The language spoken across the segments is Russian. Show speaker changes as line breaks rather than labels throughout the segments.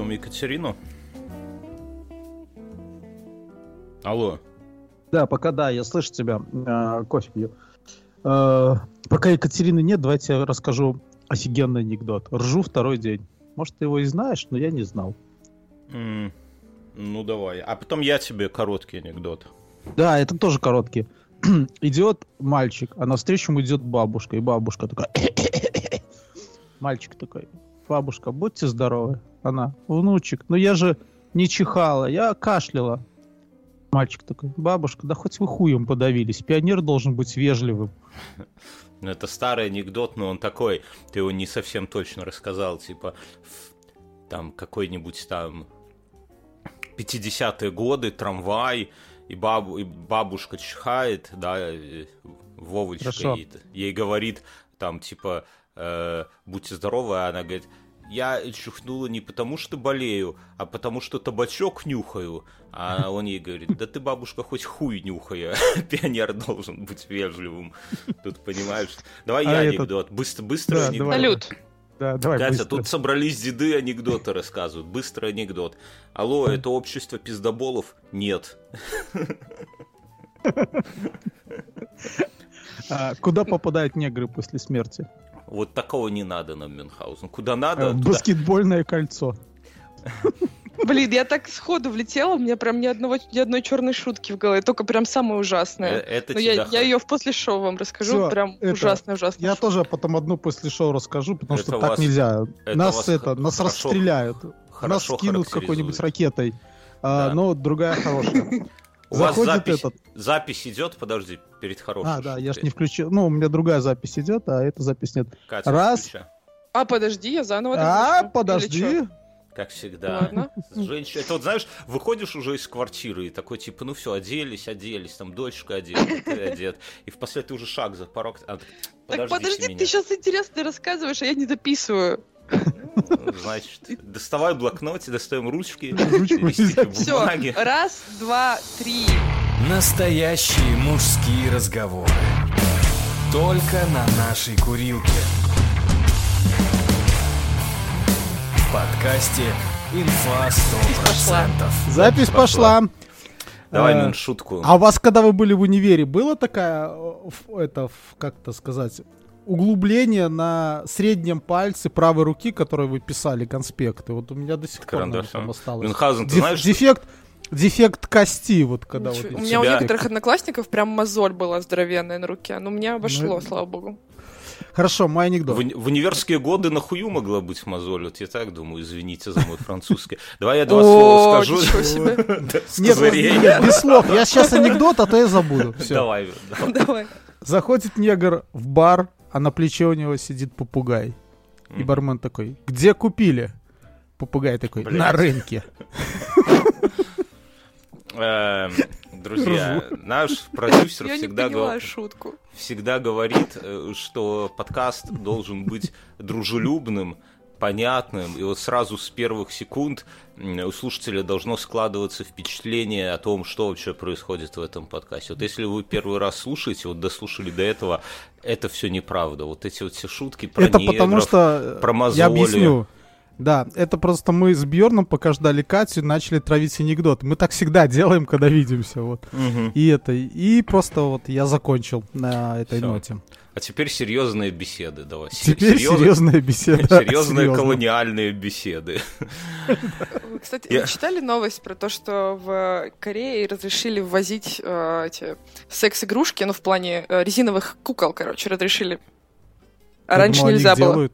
ждем Екатерину. Алло.
Да, пока да, я слышу тебя. Э, кофе пью. Э, пока Екатерины нет, давайте я расскажу офигенный анекдот. Ржу второй день. Может, ты его и знаешь, но я не знал.
М, ну давай. А потом я тебе короткий анекдот.
Да, это тоже короткий. идет мальчик, а навстречу ему идет бабушка, и бабушка такая... Мальчик такой, бабушка, будьте здоровы. Она, внучек, ну я же не чихала, я кашляла. Мальчик такой, бабушка, да хоть вы хуем подавились, пионер должен быть вежливым.
Ну, это старый анекдот, но он такой, ты его не совсем точно рассказал, типа, там какой-нибудь там 50-е годы, трамвай, и, бабу, и бабушка чихает, да, Вовочка
Хорошо.
ей, ей говорит, там, типа, э, будьте здоровы, а она говорит, я чихнула не потому, что болею, а потому, что табачок нюхаю. А он ей говорит, да ты, бабушка, хоть хуй нюхай, а пионер должен быть вежливым. Тут, понимаешь? Давай
А
я
этот-
анекдот. Быстро, быстро
Да,
анекдот.
Салют.
Да, давай
Катя,
быстро.
тут собрались деды анекдоты рассказывают. Быстрый анекдот. Алло, это общество пиздоболов? Нет.
А, куда попадают негры после смерти?
Вот такого не надо нам, Мюнхгаузен. Куда
Э,
надо,
в
туда.
баскетбольное кольцо.
Блин, я так сходу влетела, у меня прям ни, одного, ни одной черной шутки в голове, только прям самая
Э,
ужасная.
Это
Но я, я ее в после шоу вам расскажу,
Всё,
прям
это-
ужасно, ужасно.
Я тоже потом одну после шоу расскажу, потому
Это
что
у
так
вас-
нельзя.
это
нас
вас
это, нас
хорошо-
расстреляют. нас
хорошо
скинут какой-нибудь ракетой. А,
Да.
но другая хорошая.
У вас запись,
этот.
запись идет, подожди, перед хорошей
А, да, я ж не включил. Ну, у меня другая запись идет, а эта запись нет.
Катя,
Раз.
включай.
А, подожди, я заново
А.
Или
подожди.
Как всегда.
Ладно.
Женщина, это вот знаешь, выходишь уже из квартиры и такой типа, ну все, оделись, оделись, там дочка одета, ты одет, и впоследствии ты уже шаг за порог, а,
Так подожди,
меня.
ты сейчас интересно рассказываешь, а я не дописываю.
Значит, доставай блокноте, достаем ручки,
взять.
Все,
бумаги.
раз, два, три.
Настоящие мужские разговоры. Только на нашей курилке. В подкасте «Инфа 100%».
Запись
пошла.
пошла.
Давай,
Э,
Мин, шутку.
А у вас, когда вы были в универе, было такая, э, это, ф- как это сказать, углубление на среднем пальце правой руки, которой вы писали конспекты? Вот у меня до сих пор наверное, там осталось.
Мюнхгаузен, ты
Деф-
знаешь,
дефект, дефект кости, вот когда
Ничего-
вот
у меня у некоторых одноклассников прям мозоль была здоровенная на руке, но у меня обошло,
Ну,
слава богу.
Хорошо, мой анекдот.
в, в универские годы на хую могла быть мозоль, вот я так думаю, извините за мой французский. Давай я два слова скажу. с
Нет, без слов. Я сейчас анекдот, а то я забуду.
Давай. Давай.
Заходит негр в бар, а на плече у него сидит попугай. И бармен такой, где купили? Попугай такой,
Блядь.
на рынке.
Эм, Друзья, наш продюсер всегда говорит.
шутку.
всегда говорит, э, что подкаст должен быть дружелюбным, понятным, и вот сразу с первых секунд у слушателя должно складываться впечатление о том, что вообще происходит в этом подкасте. Вот если вы первый раз слушаете, вот дослушали до этого, это все неправда. Вот эти вот все шутки про
Это
негров,
потому что...
про
Я
мозоли.
объясню. Да, это просто мы с Бьорном, пока ждали Катю, начали травить анекдот. Мы так всегда делаем, когда видимся. Вот.
Мгм.
И это. И просто вот я закончил на этой
Всё.
ноте.
А теперь серьезные беседы, давай.
Теперь серьезная беседа.
Серьезные колониальные беседы.
Вы, кстати,
Я-
вы читали новость про то, что в Корее разрешили ввозить э, эти секс-игрушки, ну, в плане э, резиновых кукол, короче, разрешили. А раньше
думал,
нельзя было.
делают.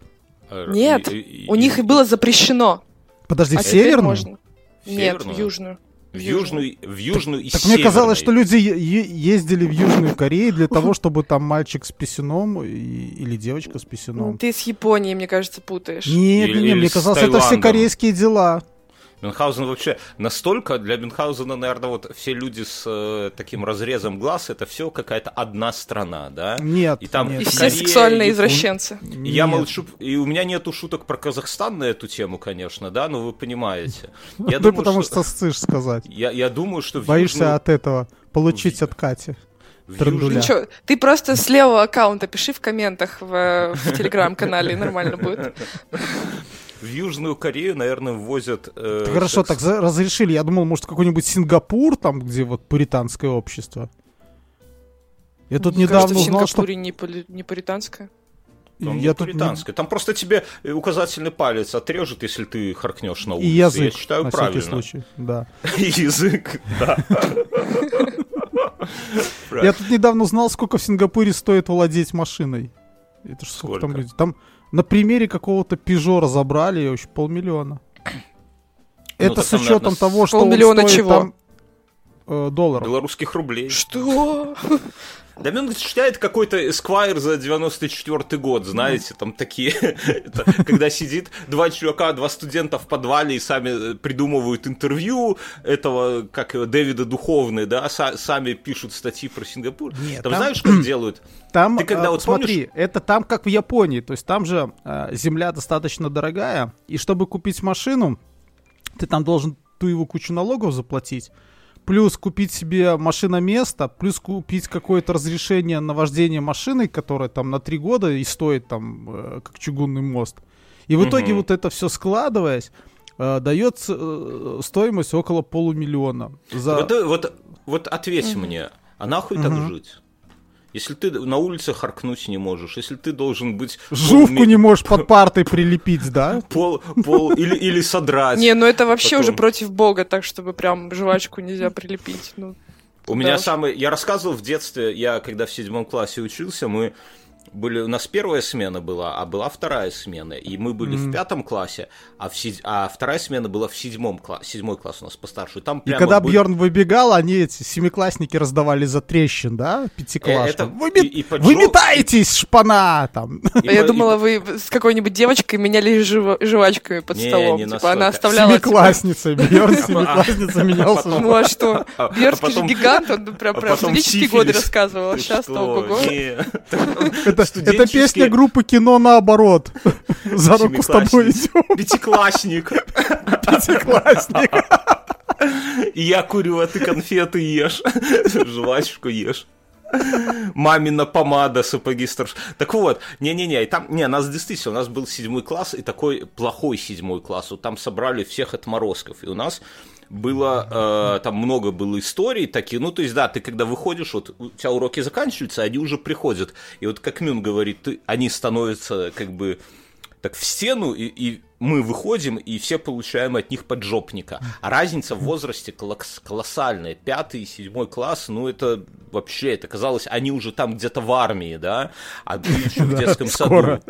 Э,
Нет,
и- и-
У них и было запрещено.
Подожди,
а
в северную?
можно. Нет, в южную.
В южную, в южную и
Так мне казалось, что люди ездили в Южную Корею для того, чтобы там мальчик с писюном и- или девочка с писюном.
Ты с Японией, мне кажется, путаешь.
Нет,
Или-
не,
или
мне казалось, это все
Таиландом.
корейские дела.
Мюнхгаузен вообще настолько, для Мюнхгаузена, наверное, вот все люди с э, таким разрезом глаз, это все какая-то одна страна, да?
Нет.
И там-
нет,
И все
Корея,
сексуальные
Япон-
извращенцы.
И Я
нет.
молчу, и у меня нету шуток про Казахстан на эту тему, конечно, да, но вы понимаете. Я думаю,
потому что сцишь сказать.
Я, я думаю, что
Боишься от этого получить от Кати. трындуля.
Южную-
Ты просто с левого аккаунта пиши в комментах в, в телеграм-канале, и нормально будет.
В в Южную Корею, наверное, ввозят... э,
Так Хорошо,
секс-
так за- разрешили. Я думал, может, какой-нибудь Сингапур, там, где вот пуританское общество. Я тут
Мне
недавно
кажется, в
узнал, что...
Сингапуре не, поли- не пуританское.
Там
Я
не
тут не-
пуританское. Там просто тебе указательный палец отрежут, если ты харкнешь на улице.
И язык,
Я считаю,
на
правильно.
случай. Да.
Язык, да.
Я тут недавно узнал, сколько в Сингапуре стоит владеть машиной. Это ж сколько, там люди? Там на примере какого-то Пежо разобрали, и вообще полмиллиона. Это
Ну, так
с
там,
учетом того, что он
полмиллиона
стоит
чего?
там, э, долларов.
Белорусских рублей.
Что?
Да он считает какой-то Esquire за 94 год, знаете, там такие, когда сидит два чувака, два студента в подвале и сами э, придумывают интервью этого, как его, Дэвида Духовный, да, са- сами пишут статьи про Сингапур. Там, знаешь, как делают?
Там,
Ты когда
э,
вот
смотри, это там как в Японии, то есть там же э, земля достаточно дорогая, и чтобы купить машину, ты там должен ту его кучу налогов заплатить, плюс купить себе машиноместо, плюс купить какое-то разрешение на вождение машиной, которое там на три года и стоит там э, как чугунный мост. И в итоге
Мгм.
вот это все складываясь, э, дает э, стоимость около полумиллиона. За...
Вот, э, вот, вот ответь мне, а нахуй так
Мгм.
жить? Если ты на улице харкнуть не можешь, если ты должен быть...
Жувку
полуме-
не можешь под партой прилепить, да?
Пол, пол, или, или содрать.
Не, ну это вообще уже против бога, так чтобы прям жвачку нельзя прилепить. Ну,
У меня
уж.
самый... Я рассказывал в детстве, я когда в седьмом классе учился, мы были... У нас первая смена была, а была вторая смена. И мы были в пятом классе, а, в седь- а вторая смена была в седьмом классе. Седьмой класс у нас постарше. Там
И когда
были-
Бьорн выбегал, они эти семиклассники раздавали за трещин, да, пятиклашкам.
Э, это-
Вы,
и- и поджог-
вы метаетесь, шпана! Там.
и
А я
и
думала, вы с какой-нибудь девочкой менялись жива- жвачками под
Не,
столом.
не
типа
настолько.
она оставляла... типа,
Семиклассница. Бьорн семиклассница менялся.
потом-
Ну а что?
А- а
Бьерский же гигант, он прям
а
про студенческие годы рассказывал. а сейчас-то?
Это, это песня группы кино наоборот. За руку с тобой идем.
Пятиклассник.
Пятиклассник.
И я курю, а ты конфеты ешь. Жвачку ешь. Мамина помада, сапоги старш. Так вот, не-не-не, и там, не, нас действительно, у нас был седьмой класс, и такой плохой седьмой класс. Вот там собрали всех отморозков, и у нас было, э, там много было историй такие, ну, то есть, да, ты когда выходишь, вот у тебя уроки заканчиваются, они уже приходят, и вот как Мюн говорит, ты, они становятся как бы так в стену, и, и мы выходим, и все получаем от них поджопника. А разница в возрасте колос- колоссальная. Пятый и седьмой класс, ну это вообще, это казалось, они уже там где-то в армии, да? А ты еще в детском
скоро.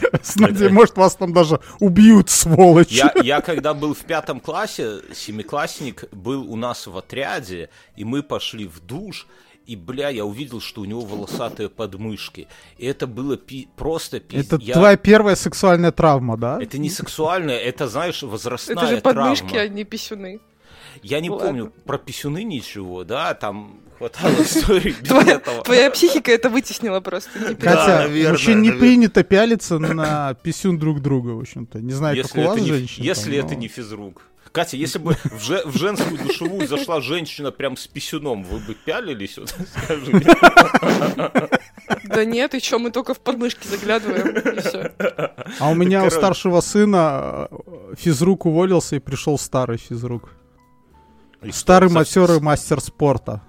Саду.
Смотри, может, вас там даже убьют, сволочь.
Я, я когда был в пятом классе, семиклассник был у нас в отряде, и мы пошли в душ, и, бля, я увидел, что у него волосатые подмышки. И это было пи- просто пиздец.
Это твоя первая сексуальная травма, да?
Это не сексуальное, это, знаешь, возрастная
Это же подмышки,
травма.
а не писюны.
Я не
Ладно.
помню про писюны ничего, да, там хватало историй без
Твоя,
этого.
твоя психика это вытеснила просто.
Хотя,
наверное,
вообще не
наверное.
принято пялиться на писюн друг друга, в общем-то. Не знаю, как
Если
у вас,
это, не,
женщин.
если
там,
это
но-
не физрук. Катя, если бы в, же- в женскую душевую зашла женщина прям с писюном, вы бы пялились? Вот, скажи мне.
Да нет, и чё, мы только в подмышки заглядываем, и всё.
А у меня у
короче.
старшего сына э, физрук уволился и пришел старый физрук.
И
Старый матерый мастер спорта.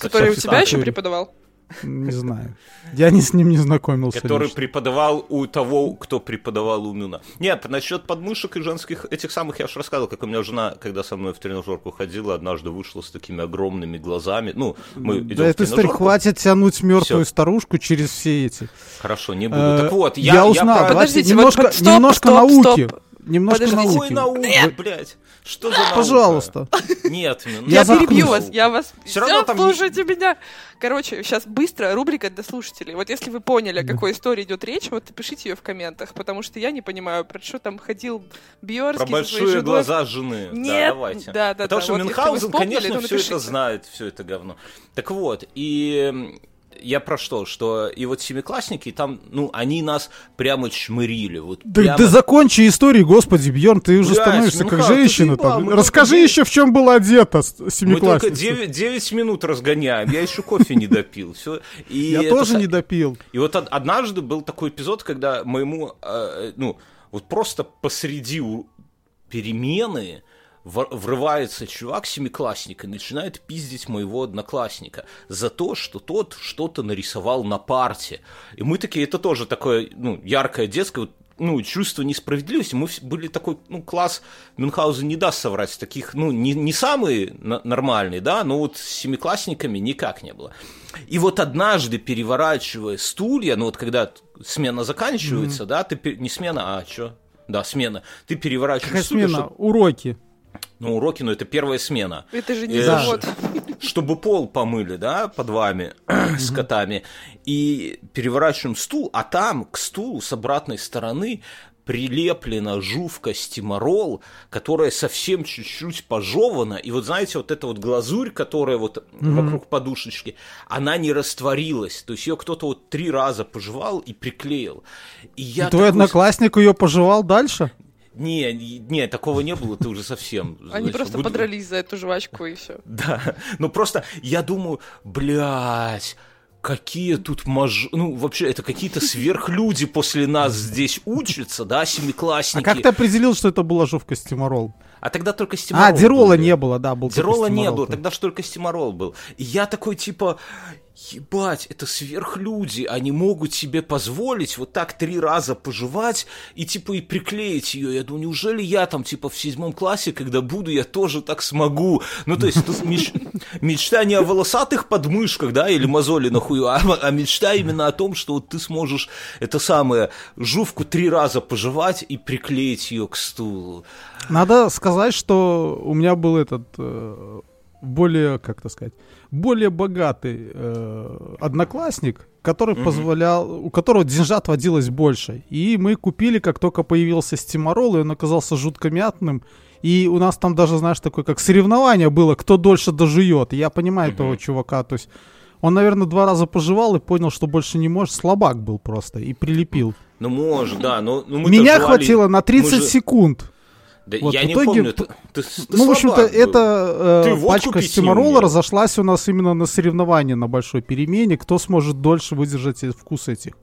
Который у тебя еще преподавал?
Не знаю. Я не с ним не знакомился.
Который
лично.
преподавал у того, кто преподавал у Мюна. Нет, насчет подмышек и женских этих самых я же рассказывал, как у меня жена, когда со мной в тренажерку ходила, однажды вышла с такими огромными глазами. Ну, мы идем
Да
в
это история,
тренажерку.
хватит тянуть мертвую
Всё.
старушку через все эти.
Хорошо, не буду.
Э,
так вот,
я,
я,
узнал.
про-
Давайте
Подождите, вот
немножко,
под- стоп,
немножко
стоп,
науки.
стоп.
Немножко науки.
науки, блядь? Что за наука?
Пожалуйста.
Нет, Мюн,
Я
Я, перебью вас, я вас...
Всё равно там
слушайте меня. Короче, сейчас быстро рубрика для слушателей. Вот если вы поняли, о какой истории идет речь, вот напишите ее в комментах, потому что я не понимаю, про что там ходил Бьорский
Про большие
женой.
глаза жены. да,
Нет,
давайте.
да, да,
Потому
да,
что
вот
Мюнхгаузен, конечно, все это знает, все это говно. Так вот, и я про что? Что и вот семиклассники там, ну, они нас прямо чмырили. Вот
Да,
прямо...
да закончи историю, господи, Бьерн, ты уже
Блядь,
становишься
ну
как
как,
женщина. там.
мы
Расскажи
только
еще, в чем была одета с-
Мы только
семиклассница.
9, 9 минут разгоняем, я еще кофе не допил. Все. И
Я
это
тоже не допил.
И вот од- однажды был такой эпизод, когда моему, э, ну, вот просто посреди перемены врывается чувак семиклассник и начинает пиздить моего одноклассника за то, что тот что-то нарисовал на парте. И мы такие, это тоже такое, ну, яркое детское, ну, чувство несправедливости. Мы были такой, ну, класс, Мюнхгаузен не даст соврать, таких, ну, не, не самый на- нормальный, да, но вот с семиклассниками никак не было. И вот однажды, переворачивая стулья, ну, вот когда смена заканчивается, да, ты, не смена, а что? Да, смена. Ты переворачиваешь
Какая
стулья,
смена?
чтоб-
Уроки.
Ну, уроки, ну, это первая смена.
Это же не
Э,
завод.
Чтобы пол помыли, да, под вами, с котами. И переворачиваем стул, а там к стулу с обратной стороны прилеплена жувка стиморол, которая совсем чуть-чуть пожевана. И вот знаете, вот эта вот глазурь, которая вот вокруг подушечки, она не растворилась. То есть ее кто-то вот три раза пожевал и приклеил. И я
И твой
такой-
одноклассник ее пожевал дальше?
Не, не, такого не было, ты уже совсем...
Они просто
буду-
подрались за эту жвачку и все.
Да, ну просто я думаю, блядь, какие тут маж... Ну, вообще, это какие-то сверхлюди после нас здесь учатся, да,
А
семиклассники.
как ты определил, что это была жувка стиморол?
А тогда только стиморол
А, дирола
был.
не было, да, был
Дирола не было, тогда же только стиморол был. И я такой, типа, ебать, это сверхлюди, они могут себе позволить вот так три раза пожевать и, типа, и приклеить ее. Я думаю, неужели я там, типа, в седьмом классе, когда буду, я тоже так смогу? Ну, то есть, тут меч- мечта не о волосатых подмышках, да, или мозоли на хую, а, а мечта именно о том, что вот ты сможешь это самое, жувку три раза пожевать и приклеить ее к стулу.
Надо сказать, что у меня был этот э, более, как это сказать, более богатый э, одноклассник, который позволял, у которого деньжат водилось больше. И мы купили, как только появился стиморол, и он оказался жутко мятным. И у нас там даже, знаешь, такое как соревнование было, кто дольше дожует. И я понимаю этого чувака, то есть он, наверное, два раза пожевал и понял, что больше не может. Слабак был просто и прилепил.
Ну, может, да, но... ну, мы-то
Меня
жевали-
хватило на 30
мы же-
секунд.
Да
Вот,
я
в
не
итоге
помню,
п-
ты, ты, ты
ну, в общем-то, эта э, пачка
не умел.
разошлась у нас именно на соревновании на большой перемене. Кто сможет дольше выдержать вкус этих?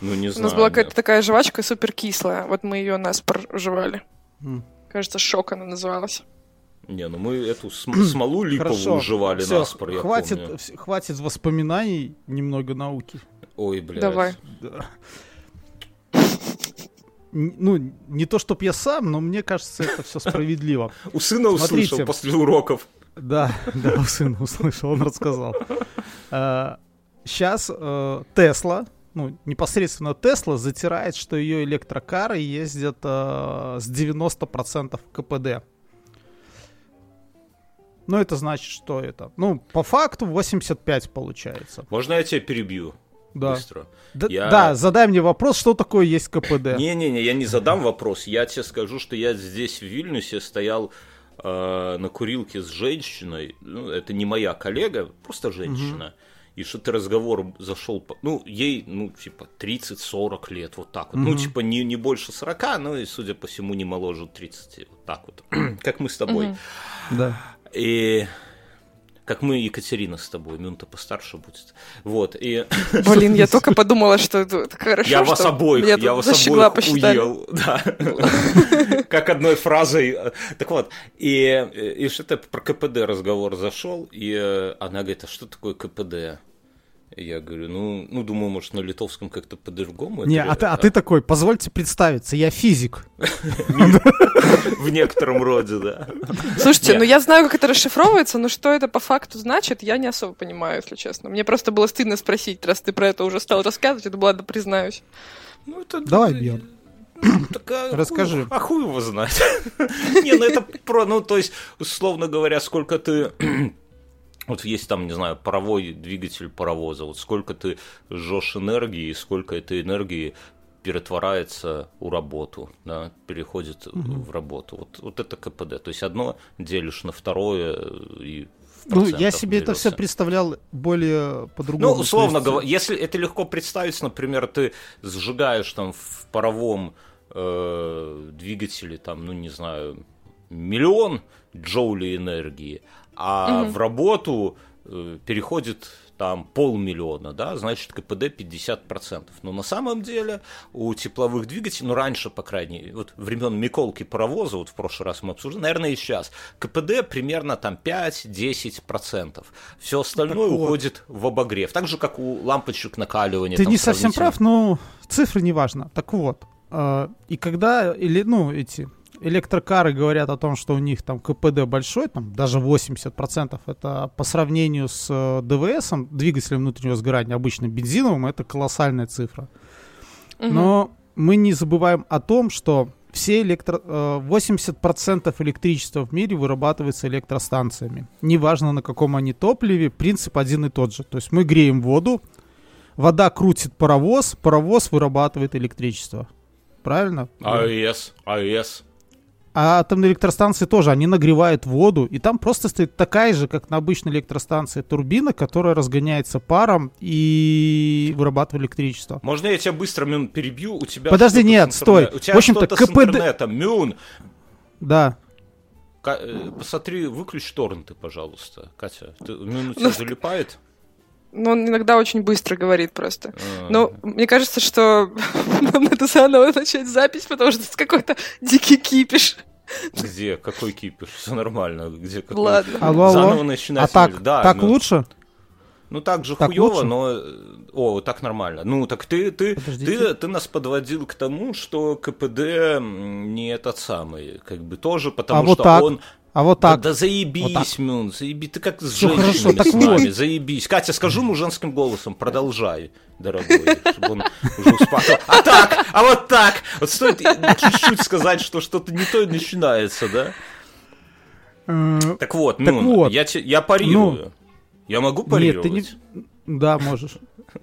Ну, не
У
знаю.
нас была какая-то такая жвачка супер кислая. Вот мы ее нас проживали.
М.
Кажется, шок она называлась.
Не, ну мы эту см- смолу липовую жевали
Всё,
наспор, я
хватит,
помню.
хватит воспоминаний, немного науки.
Ой, блядь.
Давай.
Да. Ну, не то, чтоб я сам, но мне кажется, это все справедливо.
У сына услышал
Смотрите.
после уроков.
Да, да, у сына услышал, он рассказал. Сейчас Тесла, ну, непосредственно Тесла затирает, что ее электрокары ездят э, с 90% КПД. Ну, это значит, что это? Ну, по факту 85 получается.
Можно я тебя перебью?
Да.
Быстро.
Да,
Я-
да, задай мне вопрос, что такое есть КПД.
Не-не-не, я не задам вопрос. Я тебе скажу, что я здесь, в Вильнюсе, стоял э, на курилке с женщиной. Ну, это не моя коллега, просто женщина. И что-то разговор зашел, ну, ей, ну, типа, 30-40 лет, вот так вот. Ну, типа, не, не больше 40, ну, и, судя по всему, не моложе 30, вот так вот. как мы с тобой.
Да.
И как мы, Екатерина, с тобой, минута постарше будет. Вот, и
Блин, я только подумала, что это хорошо,
я вас обоих, я вас обоих
посчитали.
уел, да. Как одной фразой. Так вот, и, и что-то про КПД разговор зашел, и э, она говорит, а что такое КПД? Я говорю, ну, ну, думаю, может, на литовском как-то по-другому.
Не,
это-
а ты, а ты такой, позвольте представиться, я физик.
В некотором роде, да.
Слушайте, ну я знаю, как это расшифровывается, но что это по факту значит, я не особо понимаю, если честно. Мне просто было стыдно спросить, раз ты про это уже стал рассказывать, это ладно, признаюсь.
Ну, это-
Давай, Бьерн.
Так, а
Расскажи.
хуй- а хуй его знает. Не, ну это про, ну то есть, условно говоря, сколько ты вот есть там, не знаю, паровой двигатель паровоза, вот сколько ты жжешь энергии, сколько этой энергии перетворяется у работу, да, переходит в работу. Вот, вот это КПД. То есть одно делишь на второе и
Ну, я себе это все представлял более по-другому.
Ну, условно говоря, если это легко представить, например, ты сжигаешь там в паровом э, двигателе, там, ну, не знаю, миллион джоулей энергии, а в работу э, переходит там полмиллиона, да, значит КПД 50%. Но на самом деле у тепловых двигателей, ну раньше, по крайней мере, вот времен Миколки паровоза, вот в прошлый раз мы обсуждали, наверное и сейчас, КПД примерно там 5-10%. Все остальное
Так вот.
уходит в обогрев. Так же, как у лампочек накаливания.
Ты
там
не совсем прав, но цифры не важно. Так вот, э, и когда, или, ну, эти электрокары говорят о том, что у них там КПД большой, там даже 80%, это по сравнению с э, ДВСом, двигателем внутреннего сгорания, обычным бензиновым, это колоссальная цифра.
Мгм.
Но мы не забываем о том, что все электро... э, 80% электричества в мире вырабатывается электростанциями. Неважно на каком они топливе, принцип один и тот же. То есть мы греем воду, вода крутит паровоз, паровоз вырабатывает электричество. Правильно?
АЭС, АЭС.
А атомные электростанции тоже, они нагревают воду, и там просто стоит такая же, как на обычной электростанции, турбина, которая разгоняется паром и вырабатывает электричество.
Можно я тебя быстро, Мюн, перебью? У тебя
Подожди, нет, стой.
У тебя
В общем-то,
что-то с
КПД
интернетом, Мюн.
Да.
Ка- э, Посмотри, выключи торренты, пожалуйста. Катя, ты, Мюн у тебя
Ну,
залипает?
Но он иногда очень быстро говорит просто.
А.
Но мне кажется, что нам надо заново начать запись, потому что это какой-то дикий кипиш.
Где? Какой кипиш? Все нормально. Где? Какой?
Ладно.
Алло, алло.
Заново начинать.
А так,
да,
так
ну,
лучше?
Ну так же
Так
хуево,
лучше?
но э, о, так нормально. Ну так ты ты
Подождите.
ты ты нас подводил к тому, что КПД не этот самый, как бы тоже, потому
А вот
что
так.
он
А вот
Да,
так.
да заебись,
Вот так.
Мюн, заебись. Ты как с
хорошо,
женщинами
так
с нами,
вот.
заебись. Катя, скажу ему женским голосом, продолжай, дорогой, чтобы он уже успокоил. А так, а вот так. Вот стоит чуть-чуть сказать, что что-то не то и начинается, да?
Э,
Так вот,
Так
Мюн,
вот.
я, я парирую. Я могу
Нет,
парировать?
ты не... Да, можешь.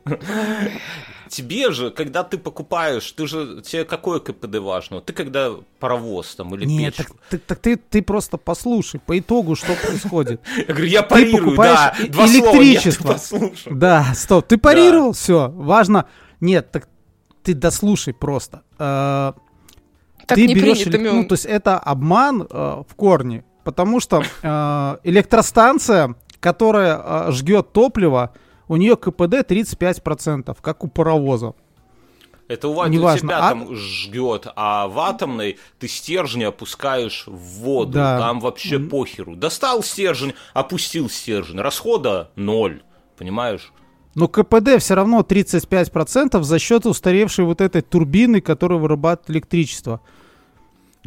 Тебе же, когда ты покупаешь, ты же, тебе какое КПД важно? Ты когда паровоз там или
Нет, так,
печку?
ты, так ты, ты просто послушай, по итогу, что происходит.
Я говорю, я парирую,
покупаешь
да. Два
электричество. Да, стоп, ты парировал, все, важно. Нет, так ты дослушай просто. Э,
Так
ты
не
берешь,
принято,
ну, то есть это обман э, в корне, потому что э, электростанция, которая э, жгет топливо, у нее КПД 35%, как у паровоза.
Это у, ва- у
Неважно,
тебя
а-
там жгет, а в атомной ты стержни опускаешь в воду.
Да.
Там вообще похеру. Достал стержень, опустил стержень. Расхода ноль. Понимаешь?
Но КПД все равно 35% за счет устаревшей вот этой турбины, которая вырабатывает электричество.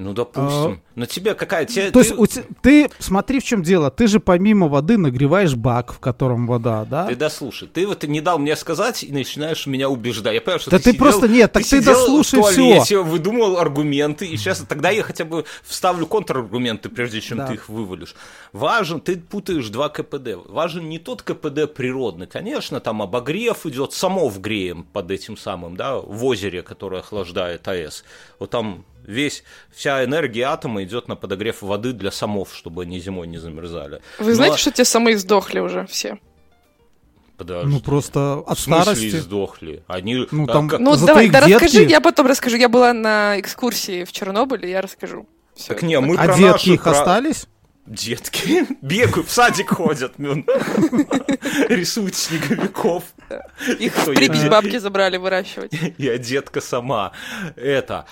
Ну, допустим. Но тебе какая... Тебе,
А, То есть
ты,
у ты, смотри в чем дело, ты же помимо воды нагреваешь бак, в котором вода, да?
ты дослушай. Ты вот не дал мне сказать и начинаешь меня убеждать. Я понимаю, что
Да
ты
ты
сидел-
просто- нет, так ты
сидел
дослушай
в
всё.
туалете, выдумывал аргументы, и сейчас тогда я хотя бы вставлю контраргументы, прежде чем
Да.
ты их вывалишь. Важен, ты путаешь два КПД. Важен не тот КПД природный. Конечно, там обогрев идет, самов греем под этим самым, да, в озере, которое охлаждает АЭС. Вот там весь, вся энергия атома идет на подогрев воды для самов, чтобы они зимой не замерзали.
Вы
Но-
знаете, что те самые сдохли уже все?
Подожди.
Ну просто от
в смысле
старости.
сдохли? Они...
Ну,
а
там-
как-
Ну, давай, да
детки-
расскажи, я потом расскажу. Я была на экскурсии в Чернобыле, я расскажу. Всё.
Так не, мы
А
про
детки
наши,
их
про-
остались?
Детки бегают, в садик ходят, Мюн. рисуют снеговиков.
Их
Кто,
в Припять
я-
бабки забрали выращивать.
Я детка сама. Это,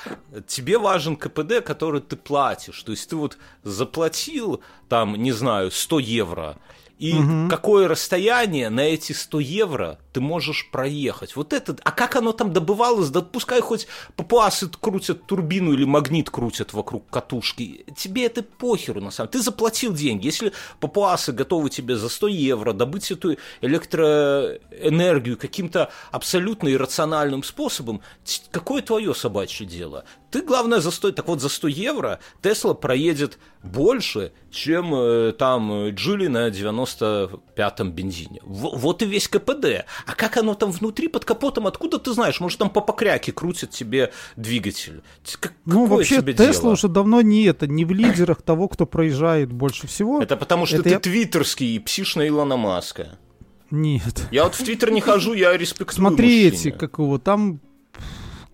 тебе важен КПД, который ты платишь. То есть ты вот заплатил, там, не знаю, 100 евро, и какое расстояние на эти 100 евро ты можешь проехать. Вот это, а как оно там добывалось, да пускай хоть папуасы крутят турбину или магнит крутят вокруг катушки. Тебе это похеру, на самом деле. Ты заплатил деньги. Если папуасы готовы тебе за 100 евро добыть эту электроэнергию каким-то абсолютно иррациональным способом, какое твое собачье дело? Ты, главное, за 100... Так вот, за 100 евро Тесла проедет больше, чем э, там Джили на 95-м бензине. Во- вот и весь КПД. А как оно там внутри, под капотом, откуда ты знаешь? Может, там по покряке крутит тебе двигатель? Как-
Ну, вообще, Тесла уже давно не это, не в лидерах того, кто проезжает больше всего.
Это потому, что
Это
ты
я-
твиттерский и псишь на Илона Маска.
Нет.
Я вот в Твиттер не хожу, я респектую
Смотри эти, как его, там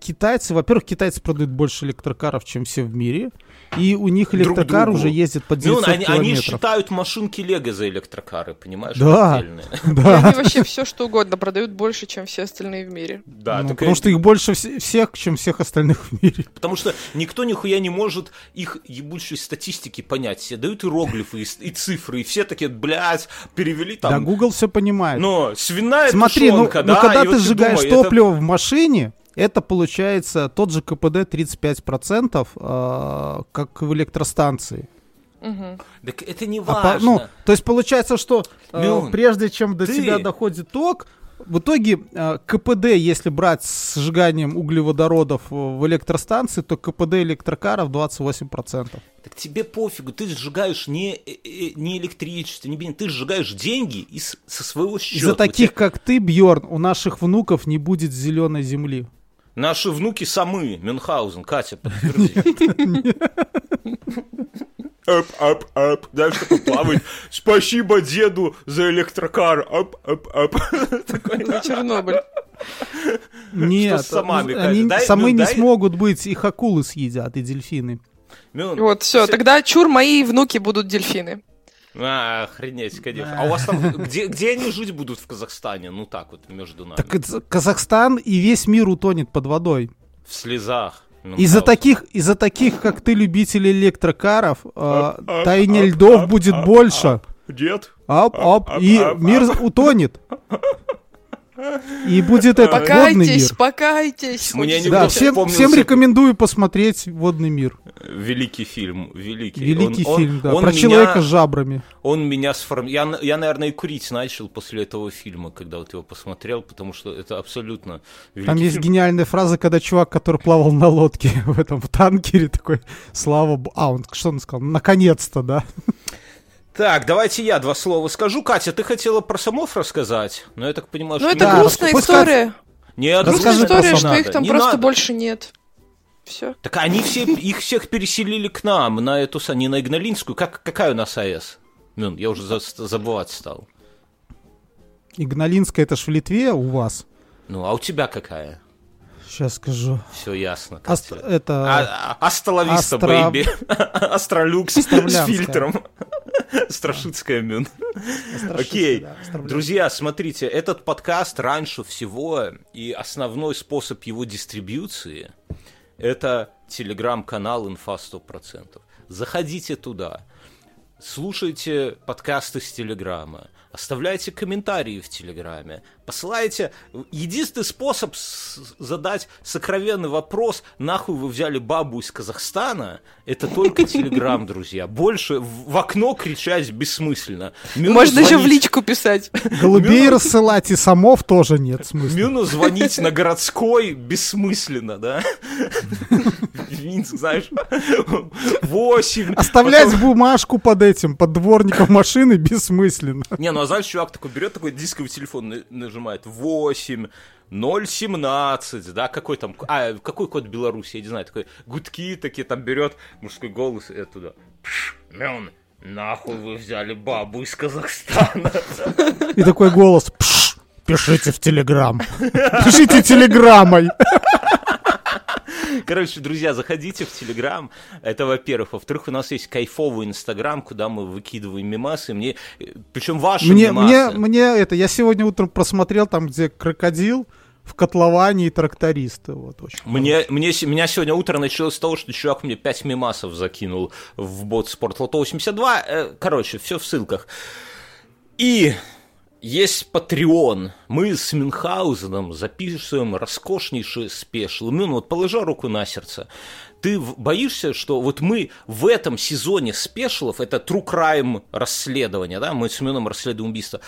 китайцы, во-первых, китайцы продают больше электрокаров, чем все в мире. И у них
Друг
электрокар
другу.
уже ездит по
Ну,
900
они, они
километров.
считают машинки Лего за электрокары, понимаешь?
Да.
отдельные.
И
Да.
Они вообще все что угодно продают больше, чем все остальные в мире.
Да,
Ну,
так
потому
и-
что их больше вс- всех, чем всех остальных в мире.
Потому что никто нихуя не может их ебучей статистики понять. Все дают иероглифы и, и цифры, и все такие, блядь, перевели
Да,
там.
Google все понимает.
Но свиная
Смотри, ну,
тушенка,
ну,
да,
когда
и
ты
вот
сжигаешь
думай, это-
топливо в машине, это получается тот же КПД 35%, э, как в электростанции.
Мгм.
Так это не
А по-
важно.
ну, то есть получается, что э,
Мюн,
прежде чем до
ты-
тебя доходит ток, в итоге э, КПД, если брать с сжиганием углеводородов в электростанции, то КПД электрокаров 28%.
Так тебе пофигу, ты сжигаешь не, э, э, не электричество, не бензин, ты сжигаешь деньги из, со своего счета.
Из-за таких,
тебя-
как ты, Бьорн, у наших внуков не будет зеленой земли.
Наши внуки самы, Мюнхгаузен, Катя, подтверди. Ап, ап, ап. Дальше такой плавает. Спасибо деду за электрокар. Ап, ап, ап. Такой,
Чернобыль.
Нет,
с самами,
они?
Дай-
самы
ну,
не смогут быть, их акулы съедят и дельфины.
Вот, все, тогда чур, мои внуки будут дельфины.
А, охренеть, конечно. А у вас там, где, где они жить будут в Казахстане? Ну так вот, между нами.
Так это Казахстан и весь мир утонет под водой.
В слезах.
Из-за
Мюнхгаузен.
таких, из-за таких, как ты, любителей электрокаров, э,
ап,
таяние льдов будет больше.
Дед?
Ап, ап, и мир утонет. И будет этот водный
Покайтесь,
мир.
покайтесь.
Мне не
Да, всем,
вспомнился-
всем рекомендую посмотреть «Водный мир».
Великий фильм, великий.
Великий
Он- он-
фильм, да,
он
про
меня-
человека с жабрами.
Он меня сформировал. Я, я, наверное, и курить начал после этого фильма, когда вот его посмотрел, потому что это абсолютно великий
Там есть
фильм.
гениальная фраза, когда чувак, который плавал на лодке в этом в танкере, такой, слава богу. А, он что он сказал? Наконец-то, да?
Так, давайте я два слова скажу. Катя, ты хотела про самов рассказать, но я так понимаю,
Ну,
что...
это
Да,
грустная
пусть
история.
Нет,
Грустная история, что
надо,
их там
не
просто
надо.
больше нет. Все.
Так они все, их всех переселили к нам, на эту, не на Игналинскую. Как, какая у нас АЭС? Мюн, я уже за- забывать стал.
Игналинская, это ж в Литве у вас.
Ну, а у тебя какая?
Сейчас скажу.
Все ясно.
Аст- это...
А- а- Астоловиста,
Астра-
бэйби. Астролюкс с фильтром. Страшицкая мюн.
Страшно,
Окей. Друзья, смотрите, этот подкаст раньше всего и основной способ его дистрибьюции это телеграм-канал «Инфа 100%». Заходите туда, слушайте подкасты с Телеграма, оставляйте комментарии в Телеграме, посылайте... Единственный способ с- задать сокровенный вопрос, нахуй вы взяли бабу из Казахстана, это только Телеграм, друзья. Больше в окно кричать бессмысленно. Мюну
Можно еще в
звонить-
личку писать.
Голубей рассылать и самов тоже нет смысла.
Мюну звонить на городской бессмысленно, да? Минск, знаешь, 8.
Оставлять бумажку под этим, под дворником машины бессмысленно.
Не, ну а знаешь, чувак такой берет такой дисковый телефон, на- нажимает 8, 017, да, какой там, а, какой код Беларуси, я не знаю, такой, гудки такие там берет, мужской голос, и оттуда, «Пш, Мюн, нахуй вы взяли бабу из Казахстана.
И такой голос. «Пш, Пишите в Телеграм. Пишите телеграммой.
Короче, друзья, заходите в Телеграм. Это, во-первых. Во-вторых, у нас есть кайфовый Инстаграм, куда мы выкидываем мемасы. Мне... Причем ваши
Мне, мне,
мемасы.
мне это, я сегодня утром просмотрел там, где крокодил в котловане и трактористы. Вот, очень
Мне, мне, с- меня сегодня утро началось с того, что чувак мне 5 мемасов закинул в бот Спортлото 82. Э, Короче, все в ссылках. И есть Patreon. Мы с Мюнхгаузеном записываем роскошнейший спешл. Мюн, вот положа руку на сердце. Ты боишься, что вот мы в этом сезоне спешлов, это True Crime расследование, да, мы с Мюном расследуем убийство,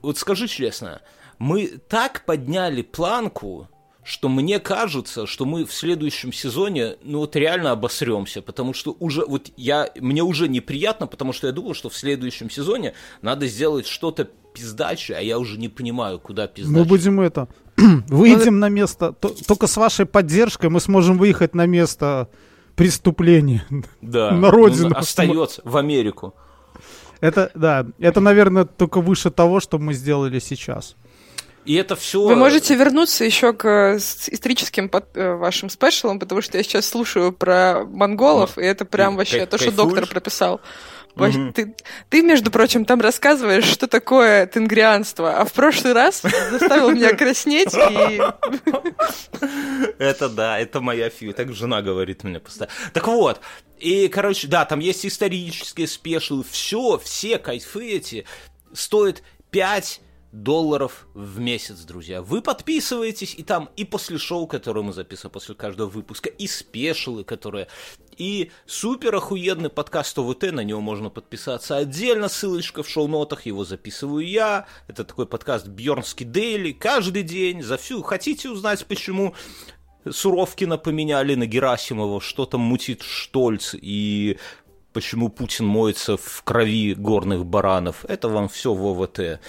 вот скажи честно, мы так подняли планку, что мне кажется, что мы в следующем сезоне, ну вот реально обосремся, потому что уже вот я мне уже неприятно, потому что я думал, что в следующем сезоне надо сделать что-то пиздаче, а я уже не понимаю, куда
Мы
пиздаче.
будем это... Выйдем на место... то- Только с вашей поддержкой мы сможем выехать на место преступления.
да,
на родину.
ну, остается в Америку.
Это, да, это, наверное, только выше того, что мы сделали сейчас.
И это все...
Вы можете вернуться еще к э, историческим под- э, вашим спешалам, потому что я сейчас слушаю про монголов, и это прям вообще то, что
кайфуешь?
доктор прописал. Ты, ты, между прочим, там рассказываешь, что такое тенгрианство, а в прошлый раз заставил меня краснеть и...
Это да, это моя фи. Так жена говорит мне постоянно. Так вот, и, короче, да, там есть исторические спешилы. Все, все кайфы эти стоят 5 долларов в месяц, друзья. Вы подписываетесь, и там и после шоу, которое мы записываем после каждого выпуска, и спешилы, которые... И супер охуенный подкаст ОВТ, на него можно подписаться отдельно, ссылочка в шоу-нотах, его записываю я. Это такой подкаст Бьернский Дейли, каждый день, за всю... Хотите узнать, почему Суровкина поменяли на Герасимова, что там мутит Штольц и почему Путин моется в крови горных баранов. Это вам все в ОВТ.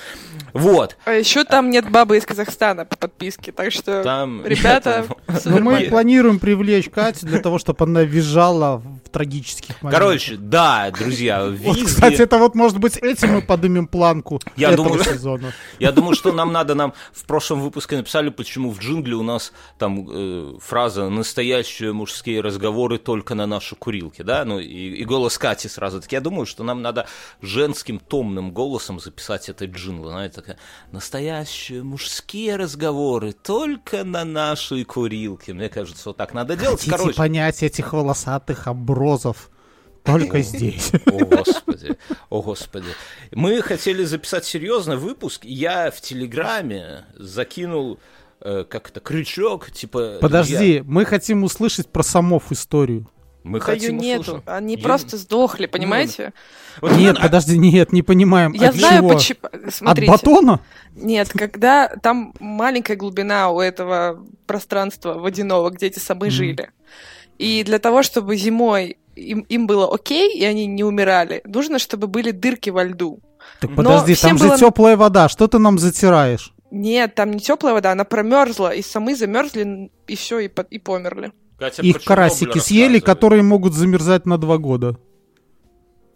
Вот.
А еще там нет бабы из Казахстана по подписке, так что,
Там...
ребята,
там-
Но мы планируем привлечь Катю для того, чтобы она визжала в трагических моментах.
Короче, да, друзья,
Вот,
визги-
кстати, это вот, может быть, этим мы поднимем планку
Я
этого
думаю-
сезона.
Я думаю, что нам надо, нам в прошлом выпуске написали, почему в джингле у нас там э, фраза «настоящие мужские разговоры только на нашей курилке», да, ну и, и голос Кати сразу таки. Я думаю, что нам надо женским томным голосом записать этот джингл, знаете, такая «настоящие мужские разговоры только на нашей курилке». Мне кажется, вот так надо делать.
Хотите
Короче,
понять этих волосатых оброзов только здесь.
О, Господи, о, Господи. Мы хотели записать серьезный выпуск. Я в Телеграме закинул э, как это, крючок, типа...
Подожди,
друзья,
мы хотим услышать про самов историю.
Мы
Да
хотим
нету,
услышать.
они
Я-
просто сдохли, понимаете?
Вот
Нет,
именно, а-
подожди, нет, не понимаем.
Я
От
знаю,
чего?
почему...
От
Смотрите.
батона?
Нет, когда там маленькая глубина у этого пространства водяного, где эти самы
Мгм.
жили. И для того, чтобы зимой им, им было окей, и они не умирали, нужно, чтобы были дырки во льду.
Так
Но
подожди, там же
было-
теплая вода, что ты нам затираешь?
Нет, там не теплая вода, она промерзла, и самы замерзли, и все, и, по- и померли.
Катя
Их карасики съели, которые могут замерзать на два года.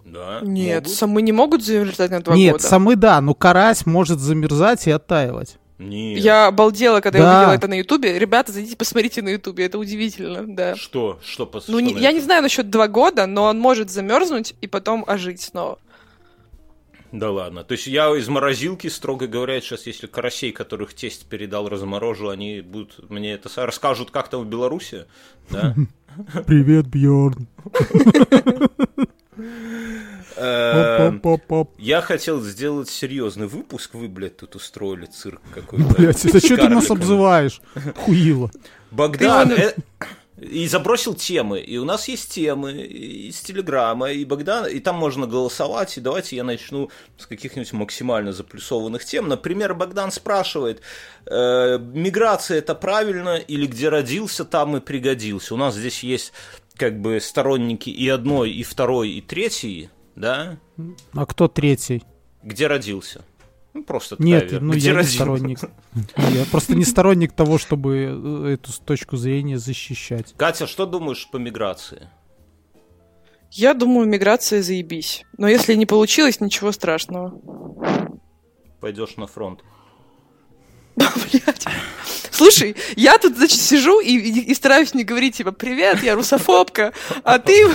Да,
Нет,
могут.
самы не могут замерзать на два
Нет,
года.
самы да, но карась может замерзать и оттаивать.
Нет.
Я обалдела, когда я
Да.
увидела это на Ютубе. Ребята, зайдите, посмотрите на Ютубе, это удивительно, да.
Что? Что по
Ну, не-
что
я
на
не знаю насчет два года, но он может замерзнуть и потом ожить снова.
Да ладно. То есть я из морозилки, строго говоря, сейчас, если карасей, которых тесть передал, разморожу, они будут мне это расскажут, как там в Беларуси, да?
Привет, Бьорн.
Эм. Я хотел сделать серьезный выпуск, вы, блядь, тут устроили цирк какой-то.
Блять, это
с
что ты нас обзываешь? Хуило.
Богдан, и забросил темы, и у нас есть темы из Телеграма, и Богдан, и там можно голосовать, и давайте я начну с каких-нибудь максимально заплюсованных тем. Например, Богдан спрашивает, э, миграция это правильно, или где родился, там и пригодился? У нас здесь есть как бы сторонники и одной, и второй, и третьей, да?
А кто третий?
Где родился? Ну, просто
Нет, ну я не сторонник. Я просто не сторонник того, чтобы э, эту с- точку зрения защищать.
Катя, что думаешь по миграции?
Я думаю, миграция заебись. Но если не получилось, ничего страшного.
Пойдешь на фронт.
Блядь. Слушай, я тут, значит, сижу и, и- и стараюсь не говорить, типа, привет, я русофобка, а ты...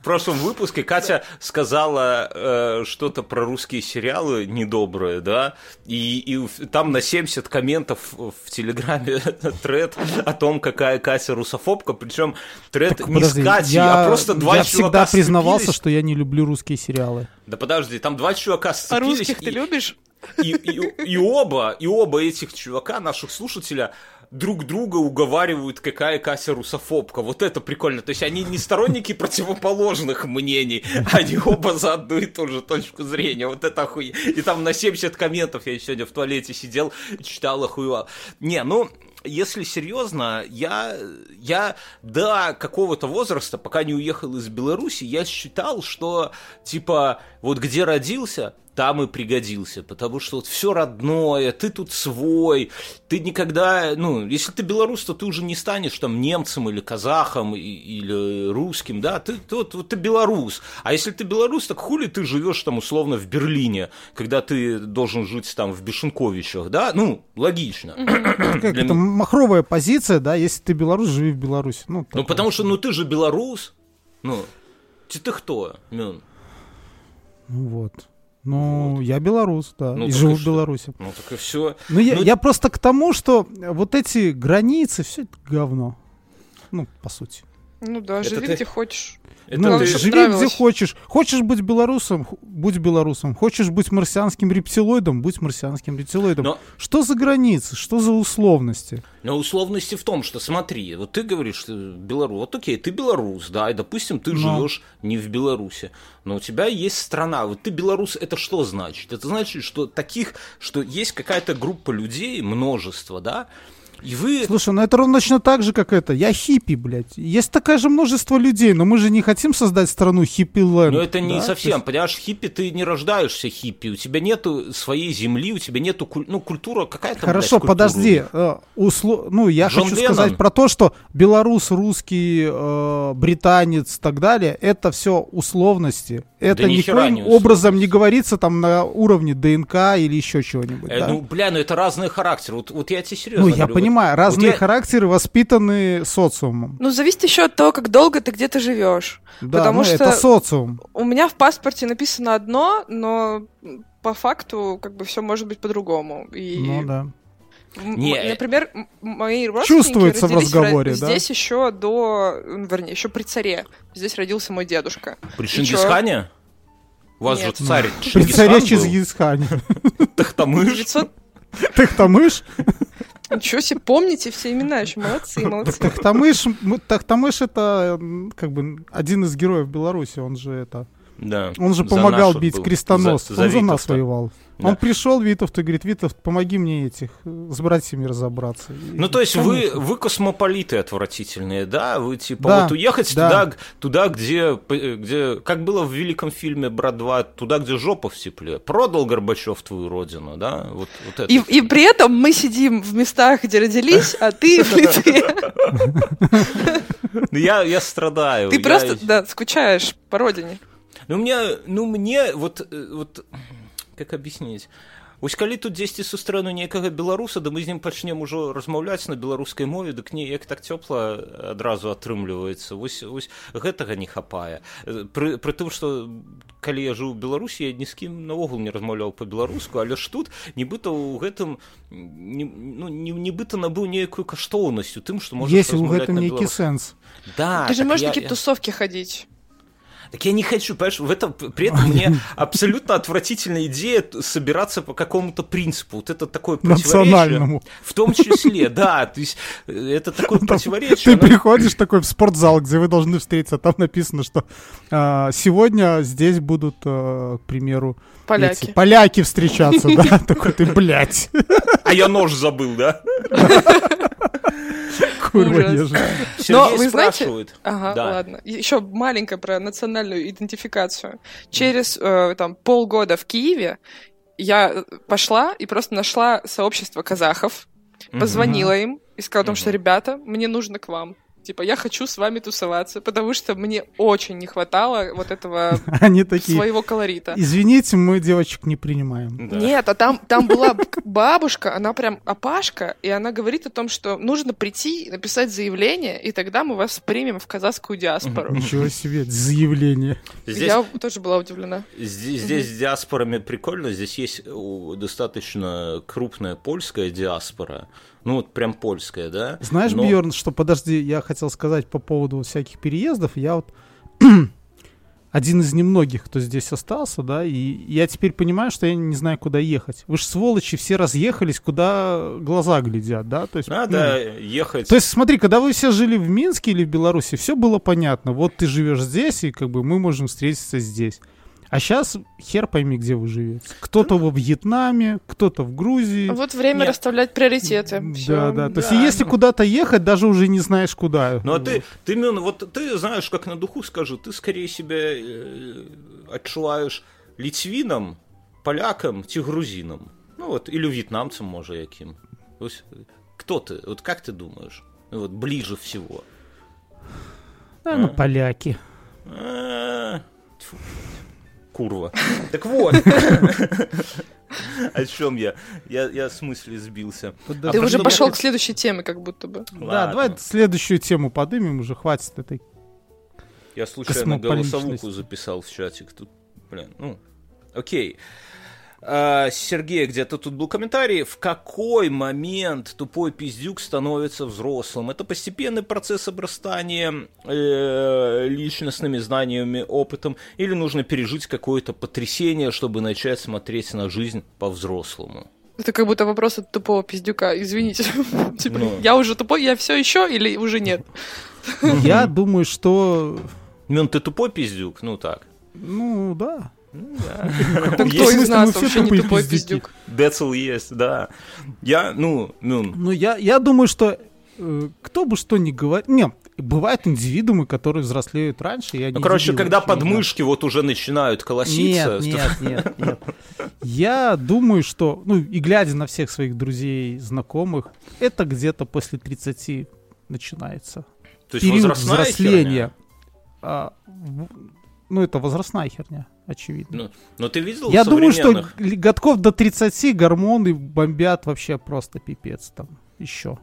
В прошлом выпуске Катя сказала э, что-то про русские сериалы недоброе, да, и, и там на 70 комментов в Телеграме тред о том, какая Катя русофобка, причем тред
Так,
не
подожди,
с Катей,
я,
а просто два
я
чувака
всегда признавался,
сцепились.
что я не люблю русские сериалы.
Да подожди, там два чувака
А
сцепились,
русских ты
и-
любишь?
и, и- и оба, и оба этих чувака, наших слушателя, друг друга уговаривают, какая Кася русофобка. Вот это прикольно. То есть они не сторонники противоположных мнений, они оба за одну и ту же точку зрения. Вот это охуе... И там на 70 комментов я сегодня в туалете сидел, читал, охуевал. Не, ну, если серьезно, я, я до какого-то возраста, пока не уехал из Беларуси, я считал, что, типа, вот где родился, там и пригодился, потому что вот все родное, ты тут свой, ты никогда, ну, если ты белорус, то ты уже не станешь там немцем или казахом и- или русским, да, ты, ты вот, вот ты белорус, а если ты белорус, так хули ты живешь там условно в Берлине, когда ты должен жить там в Бешенковичах, да, ну, логично.
Как
Для
это махровая позиция, да, если ты белорус, живи в Беларуси. Ну,
Ну, потому что, ну, ты же белорус, ну, ты, ты кто, Мюн?
Ну вот. Ну, я белорус, да,
Ну,
и живу
и
в? Беларуси.
Ну, так и все.
Ну, я,
Ну-
я просто к тому, что вот эти границы, все это говно. Ну, по сути.
Ну да,
Это
живи
ты-
где хочешь.
Это
ну,
ты-
живи
нравилось.
где хочешь. Хочешь быть белорусом, будь белорусом. Хочешь быть марсианским рептилоидом, будь марсианским рептилоидом.
Но-
Что за границы, что за условности?
Но условности в том, что смотри, вот ты говоришь, что белорус, вот окей, ты белорус, да, и допустим, ты
Но.
живешь не в Беларуси, но у тебя есть страна, вот ты белорус, это что значит? Это значит, что таких, что есть какая-то группа людей, множество, да, и вы...
Слушай, ну это ровно точно так же, как это. Я хиппи, блядь. Есть такое же множество людей, но мы же не хотим создать страну хиппи-ленд.
Но это не
да?
совсем,
есть-
понимаешь, хиппи ты не рождаешься хиппи, у тебя нету своей земли, у тебя нету, куль- ну, культура какая-то,
Хорошо,
блядь,
подожди. э, усло- Ну, я
Джон
хочу
Леннон.
сказать про то, что белорус, русский, э, британец и так далее, это все условности. Это
ни хера
никоим
не
образом не говорится там на уровне ДНК или еще чего-нибудь.
Э,
да?
Ну, бля, ну это разные характеры. Вот, вот я тебе серьезно
Ну, я
говорю, вот-
понимаю, разные
вот я-
характеры воспитаны социумом.
Ну, зависит еще от того, как долго ты где-то живешь.
Да,
потому
ну,
что-
это социум.
У меня в паспорте написано одно, но по факту как бы все может быть по-другому. И,
Ну да.
Не,
например, мои родственники
Чувствуется в разговоре, да?
Здесь еще до, вернее, еще при царе. Здесь родился мой дедушка.
При
И
Чингисхане? У вас
Нет.
же царь
При царе? Чингисхане.
Тахтамыш?
900...
Тахтамыш?
Ничего себе, помните все имена еще, молодцы, молодцы.
Тахтамыш, мы- Тахтамыш это как бы один из героев Беларуси, он же это,
Да.
он же помогал бить
был.
крестоносцев,
За-
он
за
за нас
Витовта.
воевал.
Да.
Он пришел, Витовт, и говорит, Витовт, помоги мне этих, э, с братьями разобраться. И,
Ну, то есть вы,
конечно.
вы космополиты отвратительные, да? Вы типа
Да,
вот уехать
да.
туда, туда где, п- где, как было в великом фильме «Брат 2», туда, где жопа в тепле. Продал Горбачев твою родину, да? Вот, вот это.
И, и при этом мы сидим в местах, где родились, а ты в Литве.
Ну, я, я страдаю.
Ты
я-
просто, да, скучаешь по родине.
Ну, мне, ну, мне, вот, э, вот, как объяснить? Ось калі тут дзесьці сустрэну нейкага беларуса да мы з ім пачнем ужо размаўляць на беларускай мове дык неяк так цёпла адразу атрымліваецца вось вось гэтага не хапае Э, пры, пры тым што калі я жыў у беларусі я ні з кім наогул не размаўляў па-беларуску але ж тут нібыта ў гэтым не, ну, не, нібыта набыў нейкую каштоўнасць у тым што можа
Есть у гэтым нейкі сэнс.
да,
Ты же
так
можешь
я-
какие-то
я-
тусовки ходить.
Так я не хочу, понимаешь, в этом, при этом мне абсолютно отвратительная идея собираться по какому-то принципу. Вот это такое противоречие.
Национальному.
В том числе, да. То есть э, это такое противоречие.
Ты
оно-
приходишь такой в спортзал, где вы должны встретиться, там написано, что а, сегодня здесь будут, а, к примеру,
Поляки.
эти поляки встречаться, да, такой ты, блядь,
А я нож забыл, да?
курва.
Сергей
вы знаете-. Ага,
Да.
ладно. Еще маленькое про национальную идентификацию. Через э, там полгода в Киеве я пошла и просто нашла сообщество казахов, позвонила им и сказала о том, что, ребята, мне нужно к вам. Типа, я хочу с вами тусоваться, потому что мне очень не хватало вот этого
Они такие,
своего колорита.
извините, мы девочек не принимаем.
Да.
Нет, а там, там была бабушка, она прям опашка, и она говорит о том, что нужно прийти, написать заявление, и тогда мы вас примем в казахскую диаспору.
Ничего себе, заявление.
Здесь,
Я тоже была удивлена.
здесь, здесь с диаспорами прикольно. Здесь есть о, достаточно крупная польская диаспора. Ну, вот прям польская, да?
Знаешь,
Но-
Бьорн, что, подожди, я хотел сказать по поводу всяких переездов. Я вот один из немногих, кто здесь остался, да, и я теперь понимаю, что я не знаю, куда ехать. Вы же сволочи все разъехались, куда глаза глядят, да? То есть, ну,
Надо ехать.
То есть, смотри, когда вы все жили в Минске или в Беларуси, все было понятно. Вот ты живешь здесь, и как бы мы можем встретиться здесь. А сейчас хер пойми, где вы живете. Кто-то во Вьетнаме, кто-то в Грузии.
Вот время
Нет.
расставлять приоритеты.
Да,
Всё.
да. То есть,
Да,
если
ну.
куда-то ехать, даже уже не знаешь куда.
Ну а ты, ты, Мюн, вот ты знаешь, как на духу скажу, ты скорее себя э, отчуваешь литвином, полякам ці грузінам ну вот или в'етнамцам можа якім Ось, кто ты вот как ты думаешь Ну, вот ближе всего
Наверное, поляки.
А, тьфу, Курва. Так вот. О чем я? Я, я в смысле сбился.
Подожди.
Ты
А
уже пошел к следующей теме, как будто бы.
Да,
Ладно.
давай следующую тему подымем, уже хватит этой.
Я случайно голосовуху записал в чатик. Тут, блин, ну, окей. А, Сергей, где-то тут был комментарий. В какой момент тупой пиздюк становится взрослым? Это постепенный процесс обрастания э, личностными знаниями, опытом, или нужно пережить какое-то потрясение, чтобы начать смотреть на жизнь по-взрослому?
Это как будто вопрос от тупого пиздюка. Извините. Типа,
Ну.
я уже тупой, я все еще или уже нет?
Я думаю, что...
Мин, ты тупой пиздюк? Ну так.
Ну, да.
Да
Есть
кто из нас
мы все
вообще не тупой пиздюк?
Децл есть, да. Я, ну, Мюн,
Ну, я, я думаю, что э, кто бы что ни говорил... Не, бывают индивидуумы, которые взрослеют раньше, они
Ну, короче, когда подмышки вот уже начинают колоситься.
Нет, нет, нет, нет. Я думаю, что, ну, и глядя на всех своих друзей, знакомых, это где-то после 30 начинается.
То есть
Период взросления.
херня?
А, ну, это возрастная херня, очевидно.
Ну, но ты видел
Я думаю, что годков до 30 гормоны бомбят вообще просто пипец там еще.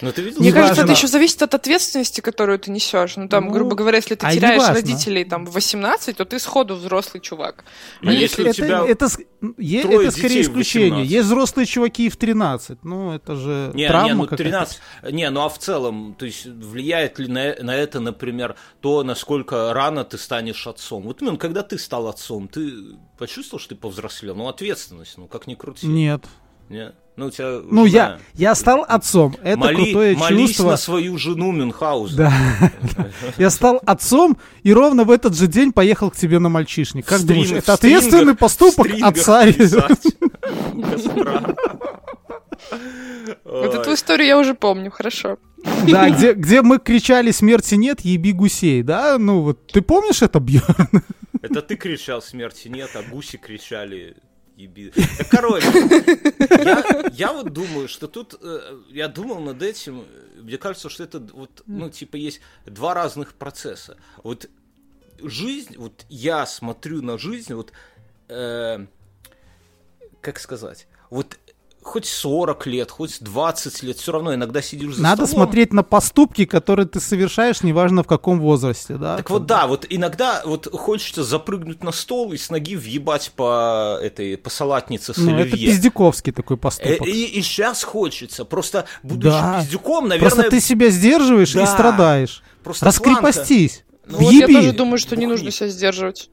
Ну, ты видел
Мне кажется, это еще зависит от ответственности, которую ты несешь. Ну, там,
Ну,
грубо говоря, если ты
а
теряешь
неважно.
родителей там в 18, то ты сходу взрослый чувак.
А если у
это,
тебя
это,
трое
это скорее исключение.
18?
Есть взрослые чуваки и в 13. Ну, это же
Не,
травма
не, ну
какая-то.
13, не, ну а в целом, то есть влияет ли на, на это, например, то, насколько рано ты станешь отцом? Вот, ну, когда ты стал отцом, ты почувствовал, что ты повзрослел? Ну, ответственность, ну, как ни крути.
Нет.
Не? Ну, у тебя
Ну,
жена.
я, я стал отцом. Это
Моли-
крутое
молись
чувство.
на свою жену Мюнхгаузен.
Да. Я стал отцом и ровно в этот же день поехал к тебе на мальчишник. Как думаешь, это ответственный поступок отца?
Вот эту историю я уже помню, хорошо.
Да, где, где мы кричали «смерти нет, еби гусей», да? Ну вот, ты помнишь это, Бьерн?
Это ты кричал смерти нет, а гуси кричали еби. Так, короче, я, я вот думаю, что тут, э, я думал над этим, э, мне кажется, что это вот, ну, типа, есть два разных процесса. Вот жизнь, вот я смотрю на жизнь, вот, э, как сказать, вот хоть 40 лет, хоть 20 лет, все равно иногда сидишь за
Надо
столом.
смотреть на поступки, которые ты совершаешь, неважно в каком возрасте, да?
Так вот да, вот иногда вот хочется запрыгнуть на стол и с ноги въебать по этой по салатнице с
Ну, это
оливье.
пиздюковский такой
Э,
поступок.
И, сейчас хочется. Просто будучи
Да.
пиздюком, наверное,
Просто ты себя сдерживаешь и
Да.
страдаешь.
просто
Раскрепостись.
Ну, вот я
Въеби.
тоже думаю, что не нужно себя сдерживать.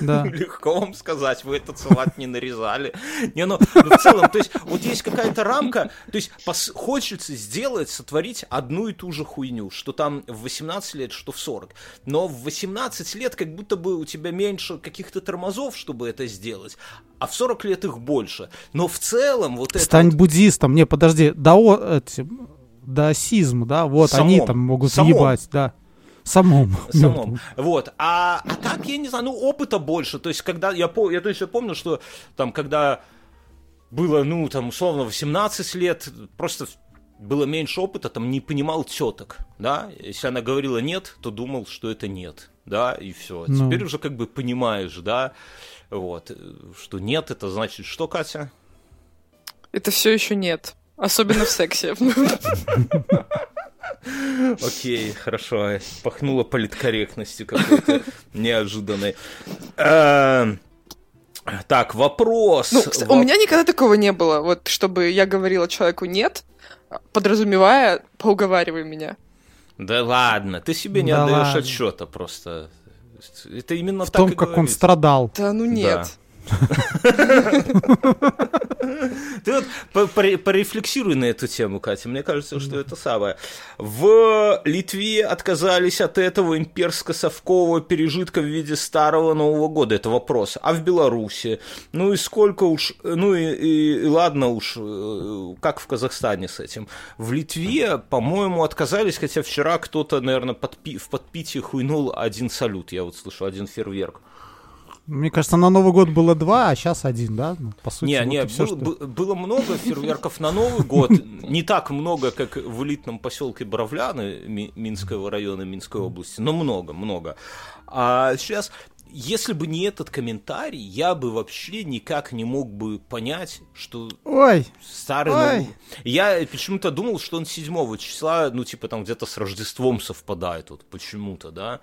Да.
Легко вам сказать, вы этот салат не нарезали. Не, ну, ну, в целом, то есть, вот есть какая-то рамка, то есть, хочется сделать, сотворить одну и ту же хуйню, что там в 18 лет, что в 40. Но в 18 лет как будто бы у тебя меньше каких-то тормозов, чтобы это сделать, а в 40 лет их больше. Но в целом вот это...
Стань буддистом. Не, подожди, дао, даосизм, да, вот
Самом.
они там могут
Самом.
въебать, да. Самом.
самом. Вот. А, а так, я не знаю, ну, опыта больше. То есть, когда я, я точно помню, что там, когда было, ну, там, условно, 18 лет, просто было меньше опыта, там, не понимал теток, да. Если она говорила нет, то думал, что это нет, да, и все.
Ну.
Теперь уже как бы понимаешь, да, вот, что нет, это значит что, Катя?
Это все еще нет. Особенно в сексе.
Окей, хорошо. Пахнуло политкорректностью какой-то неожиданной. Эм, Так, вопрос.
Ну, кстати, у
Во-
меня никогда такого не было, вот чтобы я говорила человеку нет, подразумевая, поуговаривай меня.
Да ладно, ты себе не
Да
отдаешь
ладно.
отчета просто. Это именно
В
так
том,
и
как он
говорится.
страдал.
Да ну нет.
Ты вот по- поре- порефлексируй на эту тему, Катя. Мне кажется, что это самое. В Литве отказались от этого имперско-совкового пережитка в виде старого Нового года. Это вопрос. А в Беларуси? Ну и сколько уж... Ну и, ладно уж, э, как в Казахстане с этим. В Литве, по-моему, отказались, хотя вчера кто-то, наверное, в подпитии хуйнул один салют. Я вот слышал, один фейерверк.
Мне кажется, на Новый год было два, а сейчас один, да? Ну, по сути,
Не,
вот
не,
и всё,
был-
что-
было много фейерверков на Новый год. Не так много, как в элитном поселке Боровляны Ми- Минского района Минской области, но много, много. А сейчас, если бы не этот комментарий, я бы вообще никак не мог бы понять, что
Ой,
старый
Ой.
Новый... Я почему-то думал, что он 7 числа, ну, типа, там где-то с Рождеством совпадает, вот почему-то, да.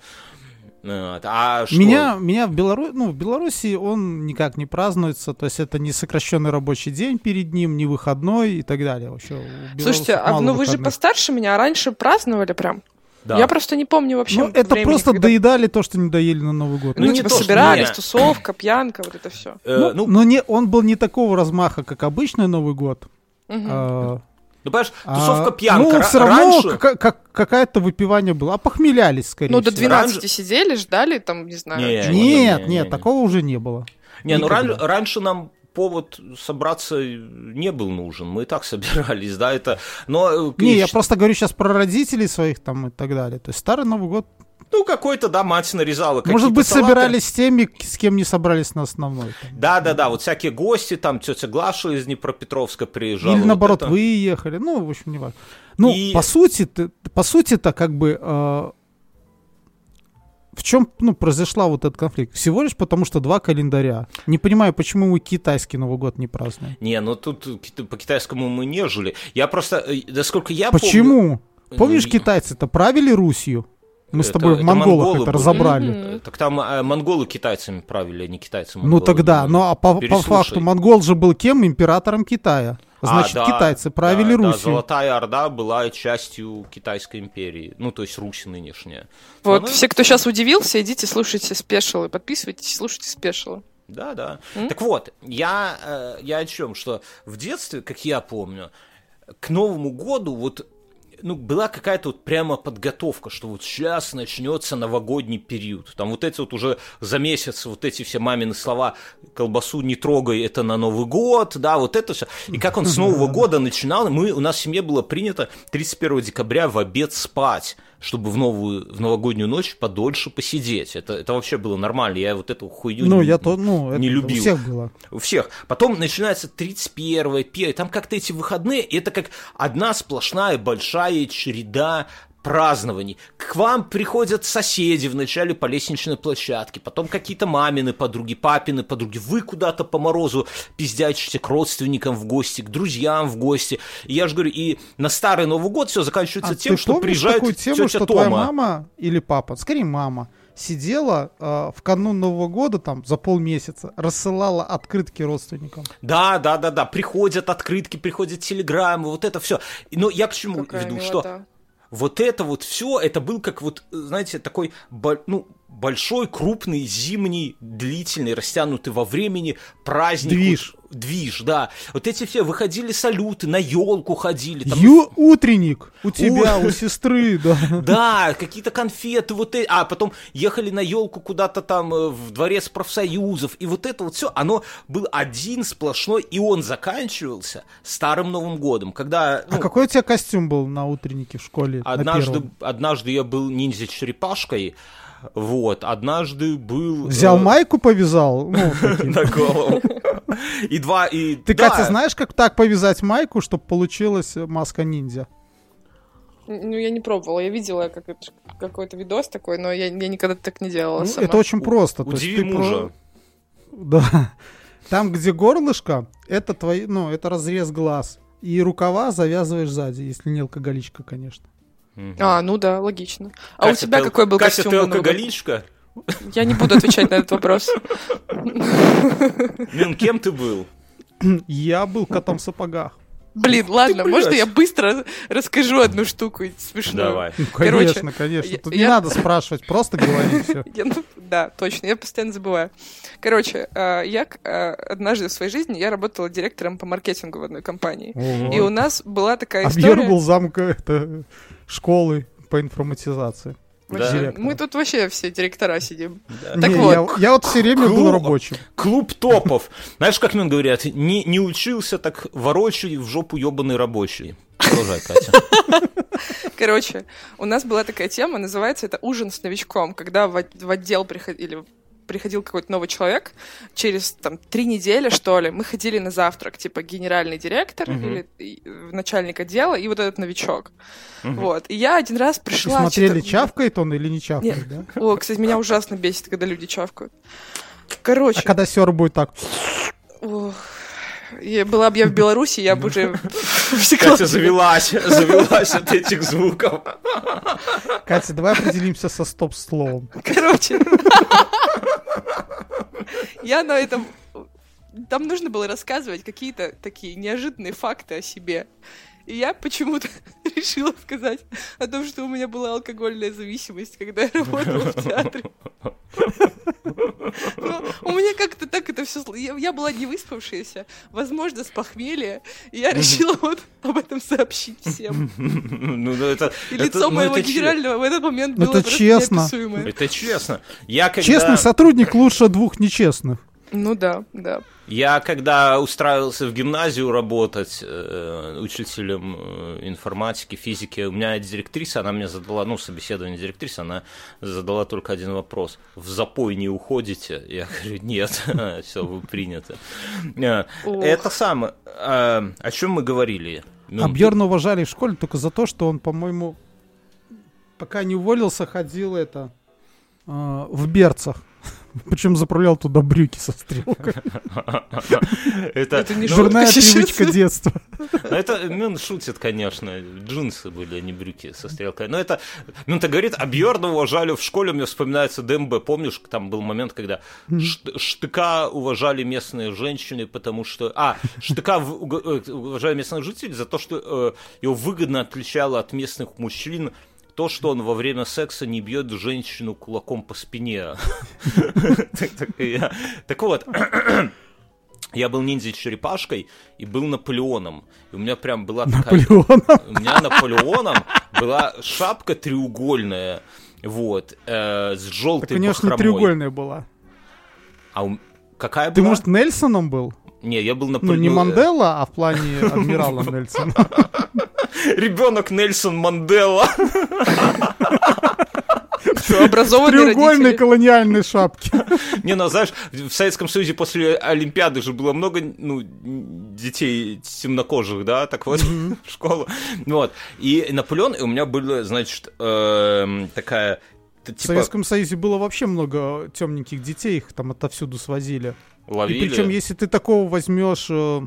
Вот. А что?
Меня, меня в, Белару... ну, в Беларуси он никак не празднуется, то есть это не сокращенный рабочий день перед ним, не выходной и так далее. Вообще,
Слушайте, а ну вы же
выходных.
постарше меня, а раньше праздновали прям.
Да.
Я просто не помню вообще
Ну, это
времени,
просто
когда-
доедали то, что не доели на Новый год.
Ну,
Ну, не
типа
то,
собирались,
не.
тусовка, пьянка, вот это все.
Э,
ну,
ну,
но не, он был не такого размаха, как обычный Новый год. А,
ну, понимаешь,
а,
тусовка пьянка.
Ну, все равно
раньше...
кака- как- какое-то выпивание было. А похмелялись, скорее
Ну, до
всего.
12
Раньше-
сидели, ждали, там, не знаю.
Не,
Нет,
не,
нет,
не.
такого уже не было.
Не, ну
Никогда.
ран- раньше нам повод собраться не был нужен. Мы и так собирались, да, это... Но, э,
Не, я просто говорю сейчас про родителей своих там и так далее. То есть старый Новый год.
Ну, какой-то, да, мать нарезала
Может быть,
салаты.
собирались с теми, с кем не собрались на основной.
Да-да-да, вот всякие гости, там тетя Глаша из Днепропетровска приезжала.
Или
вот
наоборот,
это.
вы ехали. Ну, в общем, не важно. Ну,
И-
по сути, по сути-то как бы э, в чем ну, произошла вот этот конфликт? Всего лишь потому, что два календаря. Не понимаю, почему мы китайский Новый год не празднуем.
Не, ну тут по китайскому мы не жили. Я просто, э, насколько я помню...
Почему? Помнишь, китайцы-то правили Русью? Мы с
Это-
тобой в
это
монголах
монголы
это разобрали.
Э, Так там э, монголы китайцами правили, а не китайцы
Ну
монголы.
тогда, ну а по, по факту монгол же был кем? Императором Китая.
А,
Значит,
да,
китайцы правили
да, да,
Русью.
Золотая Орда была частью Китайской империи. Ну, то есть Русь нынешняя.
Вот,
Ну,
все, кто сейчас удивился, идите, слушайте спешилы, подписывайтесь, слушайте спешилы.
Да, да.
М?
Так вот, я, э, я о чем? Что в детстве, как я помню, к Новому году вот ну, была какая-то вот прямо подготовка, что вот сейчас начнется новогодний период. Там вот эти вот уже за месяц вот эти все мамины слова «колбасу не трогай, это на Новый год», да, вот это все. И как он с Нового года начинал, мы, у нас в семье было принято 31 декабря в обед спать чтобы в новую в новогоднюю ночь подольше посидеть. Это, это вообще было нормально. Я вот эту хуйню
Ну,
не,
я то, ну,
не
это
любил.
У всех было.
У всех. Потом начинается 31 1 там как-то эти выходные, и это как одна сплошная большая череда празднований. К вам приходят соседи вначале по лестничной площадке, потом какие-то мамины подруги, папины подруги. Вы куда-то по морозу пиздячите к родственникам в гости, к друзьям в гости. И я же говорю, и на старый Новый год все заканчивается
А
тем,
ты
что приезжает
такую тему,
тетя
что
Тома.
твоя мама или папа, скорее мама, сидела э, в канун Нового года там за полмесяца, рассылала открытки родственникам.
Да, да, да, да. Приходят открытки, приходят телеграммы, вот это все. Но я к чему
Какая
веду, что
милота.
Вот это вот все, это был как вот, знаете, такой, ну, большой, крупный, зимний, длительный, растянутый во времени праздник.
Движ.
Движ, да. Вот эти все выходили салюты, на елку ходили. там
Ю утренник у тебя, у сестры, да.
да, какие-то конфеты, вот это. А потом ехали на елку куда-то там э, в дворец профсоюзов. И вот это вот все, оно был один сплошной, и он заканчивался Старым Новым годом. Когда
А
ну,
какой у тебя костюм был на утреннике в школе? на
однажды, однажды я был ниндзя-черепашкой. Вот, однажды был...
Взял
э,
майку, повязал? Ну,
на голову. И два, и...
Ты,
да.
Катя, знаешь, как так повязать майку, чтобы получилась маска ниндзя?
Ну, я не пробовала, я видела как это- какой-то видос такой, но я, я никогда так не делала
Ну,
сама.
это очень просто. то есть
Удиви
ты про-
мужа.
Да. Там, где горлышко, это твои, ну, это разрез глаз. И рукава завязываешь сзади, если не алкоголичка, конечно.
Мгм.
А, ну да, логично. А у
Катя,
тебя
ты-
какой был
Катя,
костюм?
ты
Новый год?
алкоголичка?
Я не буду отвечать на этот вопрос.
Мин, кем ты был?
Я был котом в сапогах.
Блин, ладно,
блядь.
можно я быстро расскажу одну штуку смешную?
Давай.
Ну,
Короче,
конечно, конечно.
я-
Тут
я-
не надо спрашивать, просто говори все.
Я, ну, да, точно, я постоянно забываю. Короче, э, я э, однажды в своей жизни я работала директором по маркетингу в одной компании. И у нас была такая история.
был замка это, школы по информатизации. Директором.
мы тут вообще все директора сидим.
Да.
Так
Не,
вот.
я, я вот все время был
Клуб.
рабочим.
Клуб топов. Знаешь, как мне говорят, не, не учился, так ворочай в жопу ебаный рабочий. Продолжай, Катя.
Короче, у нас была такая тема, называется это ужин с новичком, когда в отдел приходили приходил какой-то новый человек, через там три недели, что ли, мы ходили на завтрак, типа генеральный директор
Мгм.
или начальник отдела и вот этот новичок.
Мгм.
Вот. И я один раз
И
пришла...
смотрели, чавкает он или не чавкает, да?
О, кстати, меня ужасно бесит, когда люди чавкают. Короче,
А когда сер будет так,
ох, я- была бы я в Беларуси, я бы уже
Катя завелась, завелась от этих звуков.
Катя, давай определимся со стоп-словом.
Короче. Я на этом... Там нужно было рассказывать какие-то такие неожиданные факты о себе. И я почему-то решила сказать о том, что у меня была алкогольная зависимость, когда я работала в театре. Но у меня как-то так это все... Я, я была не выспавшаяся, возможно, с похмелья, и я решила вот об этом сообщить всем.
Ну, ну, это...
И
это-
лицо
ну,
моего
это че-
генерального в этот момент было
это
просто
честно.
неописуемое.
Это честно. Я когда...
Честный сотрудник лучше двух нечестных.
Ну да, да.
Я когда устраивался в гимназию работать э, учителем э, информатики, физики, у меня директриса, она мне задала, ну, собеседование директрисы, она задала только один вопрос. В запой не уходите? Я говорю, нет, все, вы приняты. Э. Это самое, э, о чем мы говорили? Ну,
А Бьерна уважали в школе только за то, что он, по-моему, пока не уволился, ходил это в берцах. Причем заправлял туда брюки со стрелкой.
Это, ну,
Жирная
сейчас.
привычка детства.
Ну, это, ну, шутит, конечно. Джинсы были, а не брюки со стрелкой. Но это, это говорит, а Бьерна уважали в школе, мне вспоминается ДМБ. Помнишь, там был момент, когда Шт- Штыка уважали местные женщины, потому что... А, Штыка э, уважали местных жителей за то, что э, его выгодно отличало от местных мужчин то, что он во время секса не бьет женщину кулаком по спине. Так- вот, я был ниндзя-черепашкой и был Наполеоном. И у меня прям была такая...
Наполеона.
У меня Наполеоном была шапка треугольная, вот, э, с
Так,
желтой
конечно, не треугольная была.
А у- какая
Ты,
была?
может, Нельсоном был?
Не, я был
Ну,
Наполеон.
не Мандела, а в плане адмирала Нельсона.
Ребенок Нельсон Мандела.
Что, образованные
Треугольной
родители?
колониальной шапки.
Не, ну знаешь, в Советском Союзе после Олимпиады же было много ну, детей темнокожих, да, так вот, в школу. Вот. И Наполеон, и у меня была, значит, эм, такая... т-
В
Типа,
Советском Союзе было вообще много темненьких детей, их там отовсюду свозили.
ловили.
И причем, если ты такого возьмешь э,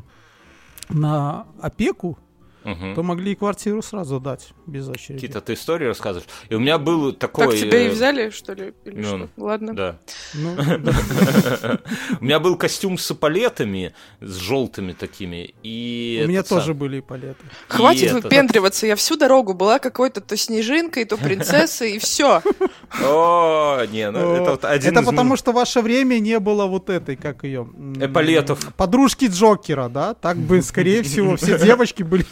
на опеку,
Мгм.
то могли и квартиру сразу дать, без очереди.
Какие-то ты истории рассказываешь. И у меня был такой...
Так тебя и
э,
взяли, что ли? Или
ну,
что? Ладно.
Да.
Ну,
У меня был костюм с эполетами, с желтыми такими. И
у меня тоже были палеты.
Хватит выпендриваться, я всю дорогу была какой-то то снежинкой, то принцессой, и все.
О, не, ну это вот один
Это потому, что в ваше время не было вот этой, как ее...
Эполетов.
Подружки Джокера, да? Так бы, скорее всего, все девочки были...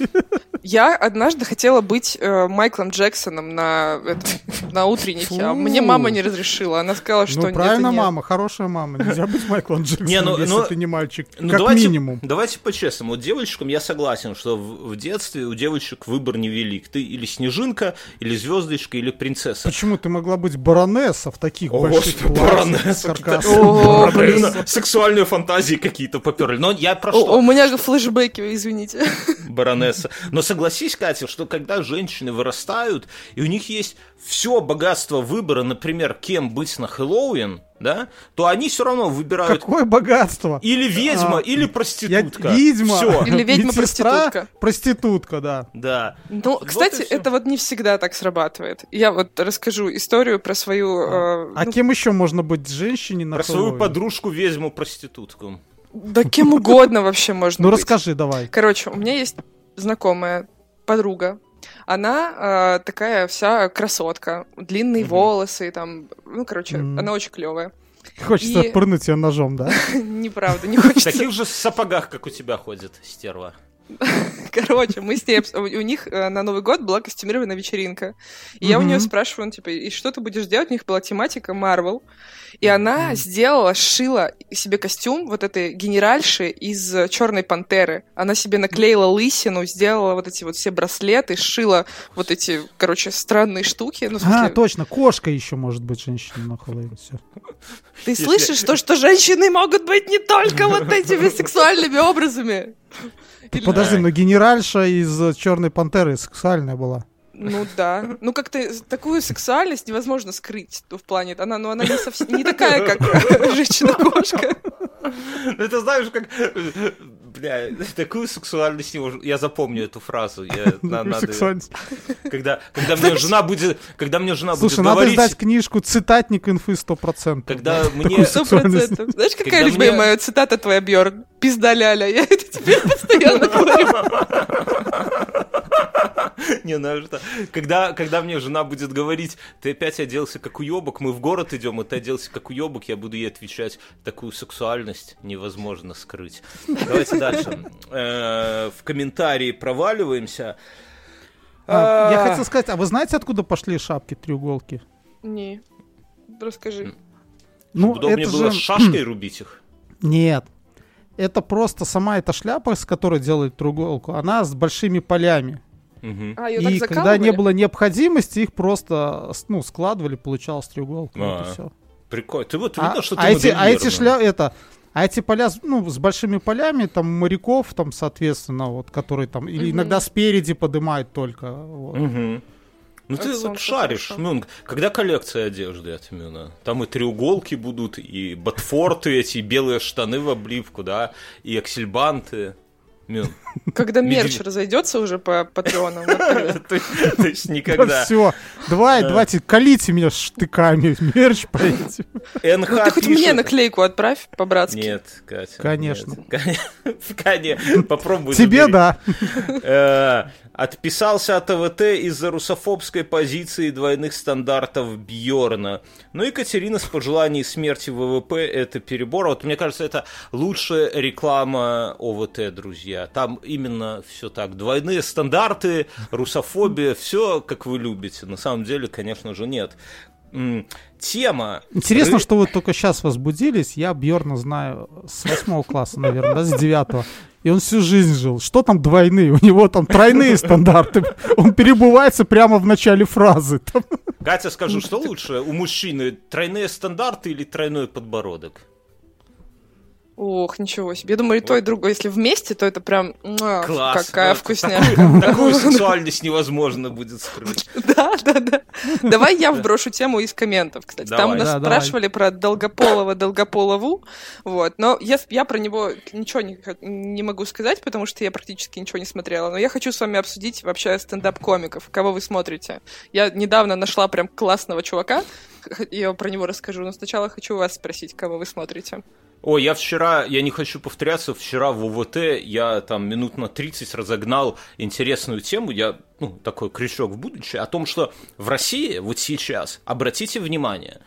Я однажды хотела быть э, Майклом Джексоном на, это- на утреннике, а
Фу.
мне мама не разрешила. Она сказала, что
Ну,
нет,
правильно,
нет.
мама, хорошая мама. Нельзя быть Майклом Джексоном,
Не, ну-
если
ну-
ты не мальчик.
Ну,
как
давайте,
минимум.
Давайте по-честному. Вот девочкам я согласен, что в, в детстве у девочек выбор невелик. Ты или снежинка, или звездочка, или принцесса.
Почему ты могла быть баронесса в таких
О,
больших платьях
баронесса,
О,
Блин. Сексуальные фантазии какие-то поперли. Но я про
О,
что?
у меня флешбеки, извините.
баронесса. Но согласись, Катя, что когда женщины вырастают, и у них есть все богатство выбора, например, кем быть на Хэллоуин, да, то они все равно выбирают
Какое богатство!
или ведьма,
А,
или
Я
проститутка.
ведьма.
Всё.
Или ведьма-проститутка.
Проститутка, да.
Да.
Ну,
Вот
кстати, это вот не всегда так срабатывает. Я вот расскажу историю про свою... э,
А
ну,
кем еще можно быть женщине на
Про свою
Хэллоуин?
подружку ведьму проститутку.
Да кем угодно вообще можно
Ну
быть.
расскажи, давай.
Короче, у меня есть знакомая подруга. Она э, такая вся красотка, длинные
Мгм.
волосы, там, ну, короче,
Мгм.
она очень клевая.
Хочется
И-
пырнуть ее ножом, да?
Неправда, не хочется.
В таких же сапогах, как у тебя ходит стерва.
Короче, мы с ней... У них э, на Новый год была костюмированная вечеринка. И я у нее спрашиваю, ну, типа, и что ты будешь делать? У них была тематика Марвел. И она сделала, сшила себе костюм вот этой генеральши из Черной Пантеры. Она себе наклеила лысину, сделала вот эти вот все браслеты, сшила вот эти, короче, странные штуки. Ну,
А, точно, кошка еще может быть женщина на Хэллоуин.
Ты
Если-
слышишь то, что женщины могут быть не только вот этими сексуальными образами? Или-
Подожди, но генеральша из Черной пантеры сексуальная была.
Ну да. Ну как-то такую сексуальность невозможно скрыть в плане. Она, ну, она не совсем не такая, как женщина-кошка.
Ну, это знаешь, как... Бля, такую сексуальность не может... Я запомню эту фразу. Я, на- надо-
Сексуальность.
Когда, когда мне жена будет... Когда мне жена будет
Слушай, надо
говорить...
издать книжку «Цитатник инфы 100%».
Когда мне...
Сто процентов. Знаешь, какая
Когда
любимая
мне-
цитата твоя, Бьорн? Пизда ляля. Я это тебе постоянно говорю.
Не, ну что? Когда, когда мне жена будет говорить, ты опять оделся как уебок, мы в город идем, и ты оделся как уебок, я буду ей отвечать, такую сексуальность невозможно скрыть. Давайте дальше. Э, В комментарии проваливаемся.
А, Я
А,
хотел сказать, а вы знаете, откуда пошли шапки-треуголки?
Не. Расскажи.
Ну,
Удобнее
это
было
же...
с шашкой рубить их.
Нет. Это просто сама эта шляпа, с которой делают треуголку, она с большими полями.
Мгм.
А,
И
так
когда не было необходимости, их просто ну, складывали, получалась треуголка. вот
А,
и всё.
Прикольно. Ты вот
А,
видно, что ты
а эти, а эти
модельерная.
шля... это, а эти поля с- ну, с большими полями, там моряков, там, соответственно, вот, которые там, или
Мгм.
иногда спереди поднимают только. вот.
Мгм. Ну ты
От
вот шаришь,
хорошо.
Мюн. Когда коллекция одежды от Мюна? Там и треуголки будут, и ботфорты эти, и белые штаны в обливку, да, и аксельбанты. Мюн.
Когда мерч разойдется уже по патреонам.
То есть никогда.
Все, давай,
Да.
давайте, колите меня штыками, мерч поедете.
Ну ты хоть мне наклейку отправь по-братски.
Нет, Катя.
Конечно.
Конечно. Попробуй.
Тебе да.
Отписался от ТВТ из-за русофобской позиции и двойных стандартов Бьорна. Ну, Екатерина с пожеланием смерти ВВП – это перебор. Вот мне кажется, это лучшая реклама ОВТ, друзья. Там именно все так. Двойные стандарты, русофобия, все как вы любите. На самом деле, конечно же, нет. Тема.
Интересно,
Ры-
что вы только сейчас возбудились. Я Бьорна знаю с восьмого класса, наверное, да, с девятого. И он всю жизнь жил. Что там двойные? У него там тройные стандарты. Он перебывается прямо в начале фразы.
Катя, скажу, что лучше у мужчины тройные стандарты или тройной подбородок?
Ох, ничего себе. Я думаю, и то, и другое. Если вместе, то это прям муа,
Класс.
какая
Ну,
вкусняшка.
Такую сексуальность невозможно будет скрыть.
Да, да, да. Давай я вброшу тему из комментов, кстати. Там
Давай.
нас спрашивали про Долгополова, Долгополову, вот. Но я, я про него ничего не, могу сказать, потому что я практически ничего не смотрела. Но я хочу с вами обсудить вообще стендап-комиков. Кого вы смотрите? Я недавно нашла прям классного чувака, я про него расскажу, но сначала хочу вас спросить, кого вы смотрите.
Ой, я вчера, я не хочу повторяться, вчера в УВТ я там минут на 30 разогнал интересную тему, я, ну, такой крючок в будущее, о том, что в России вот сейчас, обратите внимание,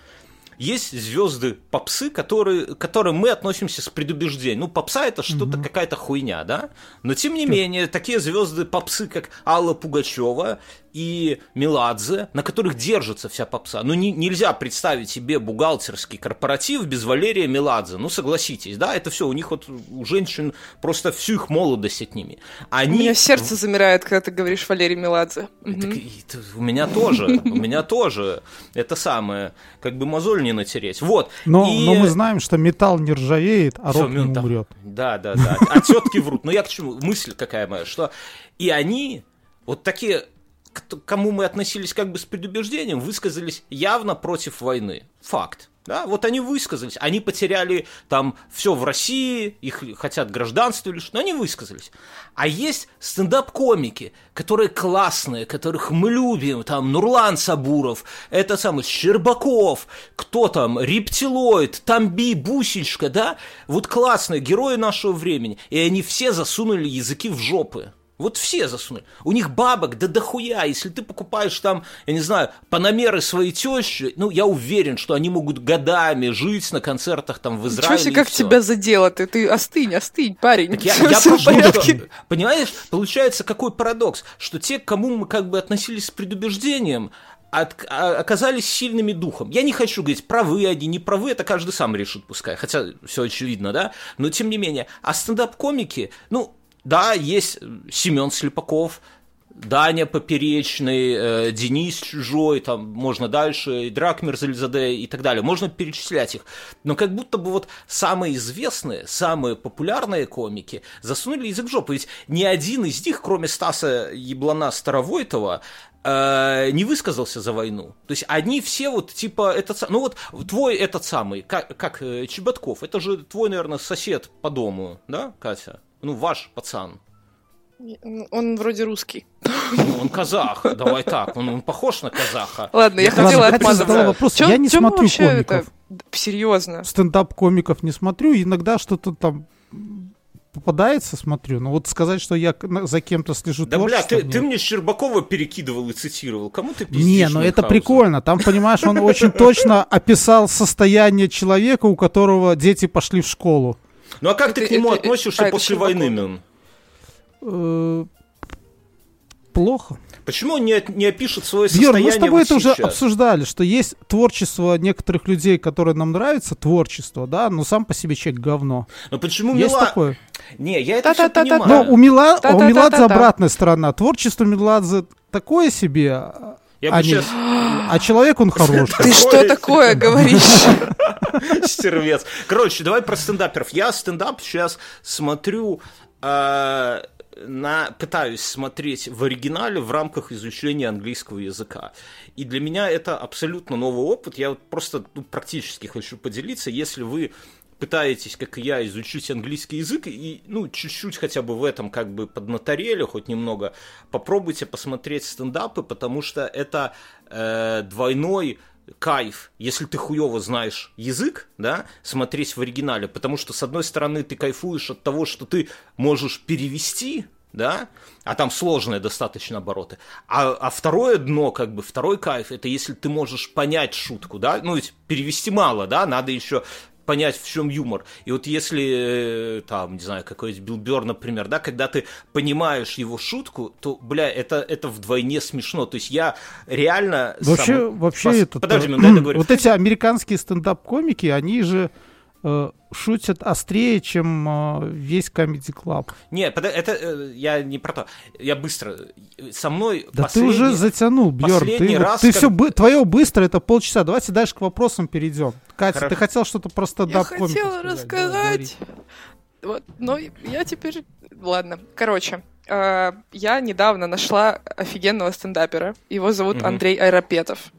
есть звезды попсы, которые, к которым мы относимся с предубеждением. Ну, попса это что-то, какая-то хуйня, да? Но тем не менее, такие звезды попсы, как Алла Пугачева и Меладзе, на которых держится вся попса. Ну, не- нельзя представить себе бухгалтерский корпоратив без Валерия Меладзе. Ну, согласитесь, да? Это все, у них вот у женщин просто всю их молодость отними.
У
Они
меня сердце замирает, когда ты говоришь Валерий Меладзе. Мгм.
так т- у меня тоже, у меня тоже это самое, как бы мозоль не натереть. Вот.
Но,
И-
но мы знаем, что металл не ржавеет, а рок не
ну,
умрет.
Да, да, да. А тетки врут. Но я к чему? Мысль какая моя, что и они, вот такие, к- кому мы относились как бы с предубеждением, высказались явно против войны. Факт. Да, вот они высказались, они потеряли там все в России, их хотят гражданство лишь, но они высказались. А есть стендап-комики, которые классные, которых мы любим, там Нурлан Сабуров, это самый Щербаков, кто там, Рептилоид, Тамби, Бусечка, да, вот классные герои нашего времени, и они все засунули языки в жопы. Вот все засунули. У них бабок да дохуя. Если ты покупаешь там, я не знаю, панамеры своей тещи, ну, я уверен, что они могут годами жить на концертах там в Израиле.
Ничего себе, как
и всё.
тебя задело ты. Ты остынь, остынь, парень.
Так я, я
всё в
прошу, что- понимаешь, получается какой парадокс, что те, к кому мы как бы относились с предубеждением, от- а- оказались сильными духом. Я не хочу говорить, правы они, не правы, это каждый сам решит, пускай, хотя все очевидно, да, но тем не менее. А стендап-комики, ну, да, есть Семен Слепаков, Даня Поперечный, э, Денис Чужой, там можно дальше, и Дракмер Зальзаде и так далее. Можно перечислять их. Но как будто бы вот самые известные, самые популярные комики засунули язык в жопу. Ведь ни один из них, кроме Стаса Еблана Старовойтова, э, не высказался за войну. То есть они все вот типа этот ну вот твой этот самый как, как э, Чеботков, это же твой наверное сосед по дому, да, Катя? Ну ваш пацан.
Он вроде русский.
Ну, он казах, давай так, он, он похож на казаха.
Ладно, я
Ладно,
хотела отмазаться.
задала вопрос.
Чё-
Я не
чё мы
смотрю
вообще
комиков.
это- Серьезно.
Стендап-комиков не смотрю, иногда что-то там попадается, смотрю. Но вот сказать, что я за кем-то слежу
Да, бля, ты, ты мне Щербакова перекидывал и цитировал. Кому ты пиздишь?
Не, ну это прикольно. Там, понимаешь, он очень точно описал состояние человека, у которого дети пошли в школу.
Ну а как ты
Это-
к нему
это-
относишься
а, это
после войны, Мюн?
Э, Плохо.
Почему он не, не опишет свое состояние
мы с тобой
вот
это уже
сейчас?
обсуждали, что есть творчество некоторых людей, которое нам нравится, творчество, да, но сам по себе человек говно.
Но почему
Есть
Мила...
такое?
Не, я это все понимаю.
Но у, Мила... у. Меладзе обратная сторона. Творчество Меладзе такое себе, а,
Я бы
а, не-
сейчас
а человек он хороший.
Ты что
Такое
говоришь?
стервец. Короче, давай про стендаперов. Я стендап сейчас смотрю э, на, пытаюсь смотреть в оригинале в рамках изучения английского языка. И для меня это абсолютно новый опыт. Я вот просто ну, практически хочу поделиться. Если вы пытаетесь, как и я, изучить английский язык и, ну, чуть-чуть хотя бы в этом как бы поднаторели, хоть немного, попробуйте посмотреть стендапы, потому что это э, двойной кайф, если ты хуево знаешь язык, да, смотреть в оригинале, потому что, с одной стороны, ты кайфуешь от того, что ты можешь перевести, да, а там сложные достаточно обороты. А, а второе дно, как бы, второй кайф, это если ты можешь понять шутку, да, ну, ведь перевести мало, да, надо еще понять, в чем юмор. И вот если, э, там, не знаю, какой-нибудь Билл Бёрр, например, да, когда ты понимаешь его шутку, то, бля, это, это вдвойне смешно. То есть я реально...
Вообще,
сам-
вообще
Пос-
это...
Подожди, минуту, дай договорю.
Вот эти американские стендап-комики, они же шутят острее, чем э, весь Comedy Club.
Не, пода- это э, я не про то. Я быстро. Со мной
Да
последний-
ты уже затянул, Бьерн.
последний
Ты,
раз,
ты
как-
все, твое быстро, это полчаса. Давайте дальше к вопросам перейдем. Катя,
Хорошо.
ты хотел что-то про
Я хотела рассказать. Вот, но я теперь... Ладно, короче. э, Я недавно нашла офигенного стендапера. Его зовут
Мгм.
Андрей Айрапетов.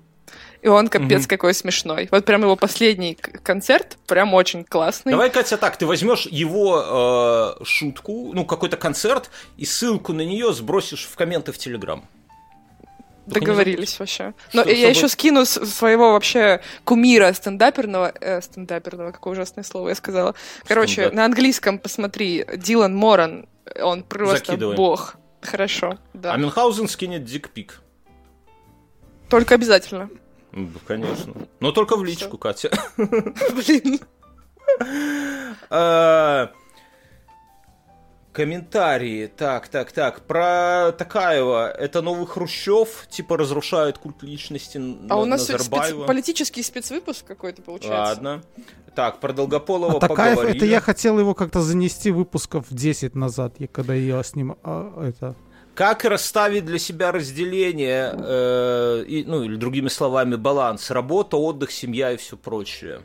И он капец
Мгм.
какой смешной. Вот прям его последний концерт прям очень классный.
Давай, Катя, так, ты возьмешь его э, шутку, ну, какой-то концерт, и ссылку на нее сбросишь в комменты в Телеграм. Только
Договорились вообще. Но
Что-
я
чтобы-
еще скину своего вообще кумира стендаперного, э, стендаперного, какое ужасное слово я сказала. Короче,
Стендап.
на английском посмотри, Дилан Моран, он просто
Закидывай.
бог. Хорошо, да.
А Мюнхгаузен скинет дикпик.
Только обязательно.
Ну, конечно. Но только в личку, Катя.
Блин.
Э, Комментарии. Так, так, так. Про Такаева. Это новый Хрущев, типа разрушает культ личности
А у нас спец- политический спецвыпуск какой-то получается.
Ладно. Так, про Долгополова
А Такаев,
поговорили.
это я хотел его как-то занести выпусков 10 назад, я, когда я с ним а, это...
Как расставить для себя разделение, э, и, ну или другими словами баланс, работа, отдых, семья и все прочее?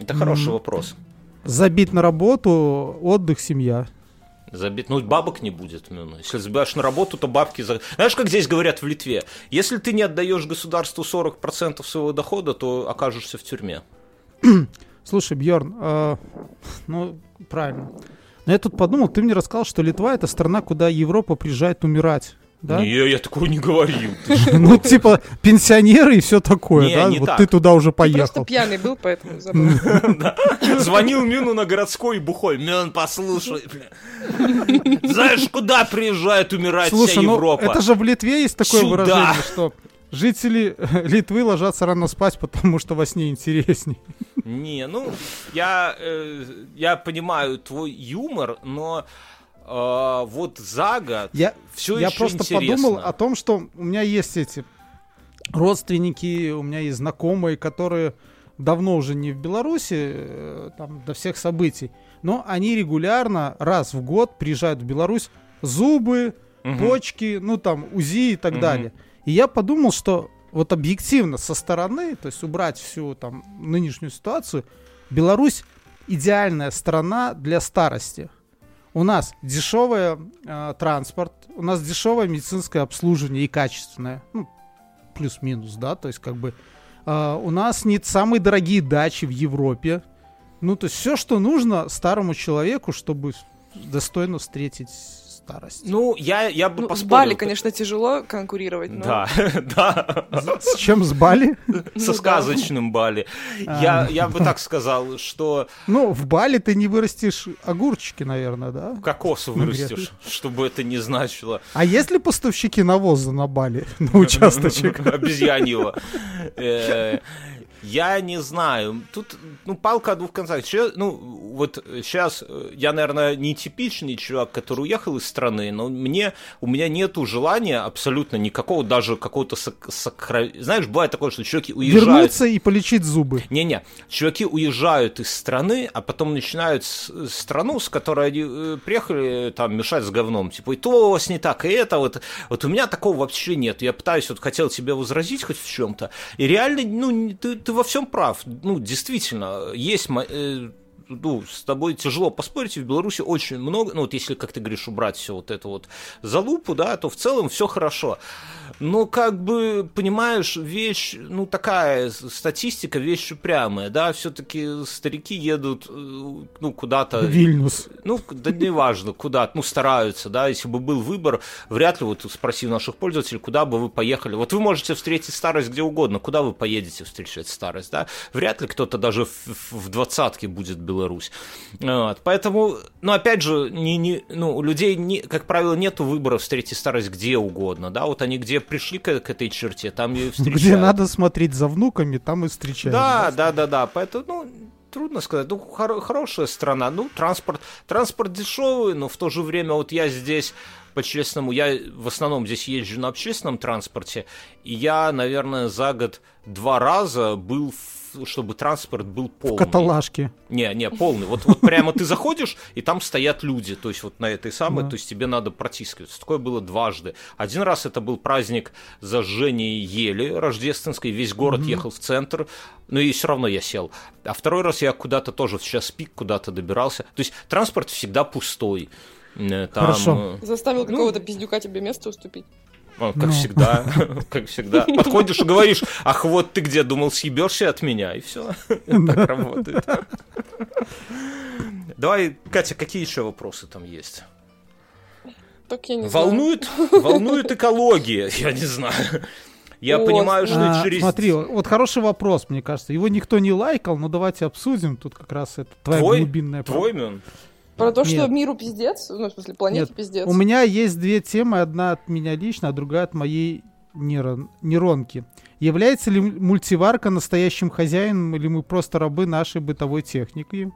Это хороший
М.
вопрос.
Забить на работу, отдых, семья.
Забить, ну бабок не будет. ну, Если забиваешь на работу, то бабки... За... Знаешь, как здесь говорят в Литве? Если ты не отдаешь государству 40% своего дохода, то окажешься в тюрьме.
Слушай, Бьорн, ну, правильно. Но я тут подумал, ты мне рассказал, что Литва это страна, куда Европа приезжает умирать. Да?
Не, я такого не говорил.
Ну, типа, пенсионеры и все такое, да? Вот ты туда уже
Ты просто
поехал.
пьяный был, поэтому забыл.
Звонил Мину на городской бухой. Мин, послушай, бля. Знаешь, куда приезжает умирать вся
Слушай, ну
Европа?
это же в Литве есть такое выражение, что жители Литвы ложатся рано спать, потому что во сне интересней.
Не, ну, я, э, я понимаю твой юмор, но э, вот за год
Я,
все
я просто
интересно.
подумал о том, что у меня есть эти родственники, у меня есть знакомые, которые давно уже не в Беларуси, э, там, до всех событий, но они регулярно раз в год приезжают в Беларусь, зубы,
Мгм.
почки, ну там УЗИ и так
Мгм.
далее. И я подумал, что вот объективно со стороны, то есть убрать всю там нынешнюю ситуацию, Беларусь идеальная страна для старости. У нас дешевый транспорт, у нас дешевое медицинское обслуживание и качественное, ну, плюс-минус, да, то есть как бы а, у нас не самые дорогие дачи в Европе. Ну, то есть все, что нужно старому человеку, чтобы достойно встретить старость.
Ну, я, я бы
Ну, с
поспорил.
Бали, конечно, тяжело конкурировать, но...
Да, да,
С чем с Бали?
со
Ну да.
сказочным Бали.
А.
Я, я бы так сказал, что
Ну, в Бали ты не вырастешь огурчики, наверное, да?
кокос
Ну,
вырастешь, чтобы это не значило
А есть ли поставщики навоза на Бали, на участочек?
обезьяньего. Э, Я не знаю. Тут, ну, палка о двух концах. Ща- ну, вот сейчас я, наверное, не типичный чувак, который уехал из страны, но мне, у меня нету желания абсолютно никакого, даже какого-то сок- сокра- Знаешь, бывает такое, что человеки уезжают...
Вернуться и полечить зубы.
Не-не, чуваки уезжают из страны, а потом начинают с- страну, с которой они э, приехали, там, мешать с говном. Типа, и то у вас не так, и это вот. Вот у меня такого вообще нет. Я пытаюсь, вот хотел тебе возразить хоть в чем-то. И реально, ну, не- ты, ты во всем прав. Ну, действительно, есть... ну, с тобой тяжело поспорить, в Беларуси очень много, ну, вот если, как ты говоришь, убрать все вот это вот залупу, да, то в целом все хорошо. Но, как бы, понимаешь, вещь, ну, такая статистика, вещь упрямая, да, все-таки старики едут, э, ну, куда-то...
Вильнюс.
Ну, да неважно, куда, ну, стараются, да, если бы был выбор, вряд ли, вот спроси наших пользователей, куда бы вы поехали. Вот вы можете встретить старость где угодно, куда вы поедете встречать старость, да? Вряд ли кто-то даже в, двадцатке будет Беларусь. Вот, поэтому, ну, опять же, не, не, ну, у людей, не, как правило, нету выбора встретить старость где угодно, да, вот они где пришли к, к этой черте, там и встречают.
Где надо смотреть за внуками, там и встречаем.
Да, да, да, да. Поэтому, ну, трудно сказать. Ну, хоро- хорошая страна. Ну, транспорт, транспорт дешевый, но в то же время вот я здесь по-честному, я в основном здесь езжу на общественном транспорте, и я, наверное, за год два раза был, в- чтобы транспорт был полный.
Каталажки.
Не, не, полный. Вот, вот прямо ты заходишь, и там стоят люди. То есть вот на этой самой, то есть тебе надо протискиваться. Такое было дважды. Один раз это был праздник зажжения ели рождественской, весь город ехал в центр, но и все равно я сел. А второй раз я куда-то тоже в час пик куда-то добирался. То есть транспорт всегда пустой. Э, Там,
Хорошо.
э,
Заставил
Ну.
какого-то пиздюка тебе место уступить.
Как
Ну.
всегда, как всегда. Подходишь и говоришь, ах, вот ты где, думал, съебешься от меня, и все. Так работает. Давай, Катя, какие еще вопросы там есть?
Так я не знаю.
Волнует, волнует экология, я не знаю. Я
О,
понимаю, что
А,
через...
Смотри, вот хороший вопрос, мне кажется. Его никто не лайкал, но давайте обсудим. Тут как раз это твоя
Твой?
глубинная
Твой, Мюн?
Про то, что
Нет.
миру пиздец, ну, в смысле, планете
Нет,
пиздец.
У меня есть две темы. Одна от меня лично, а другая от моей нейрон- нейронки. Является ли мультиварка настоящим хозяином или мы просто рабы нашей бытовой техники?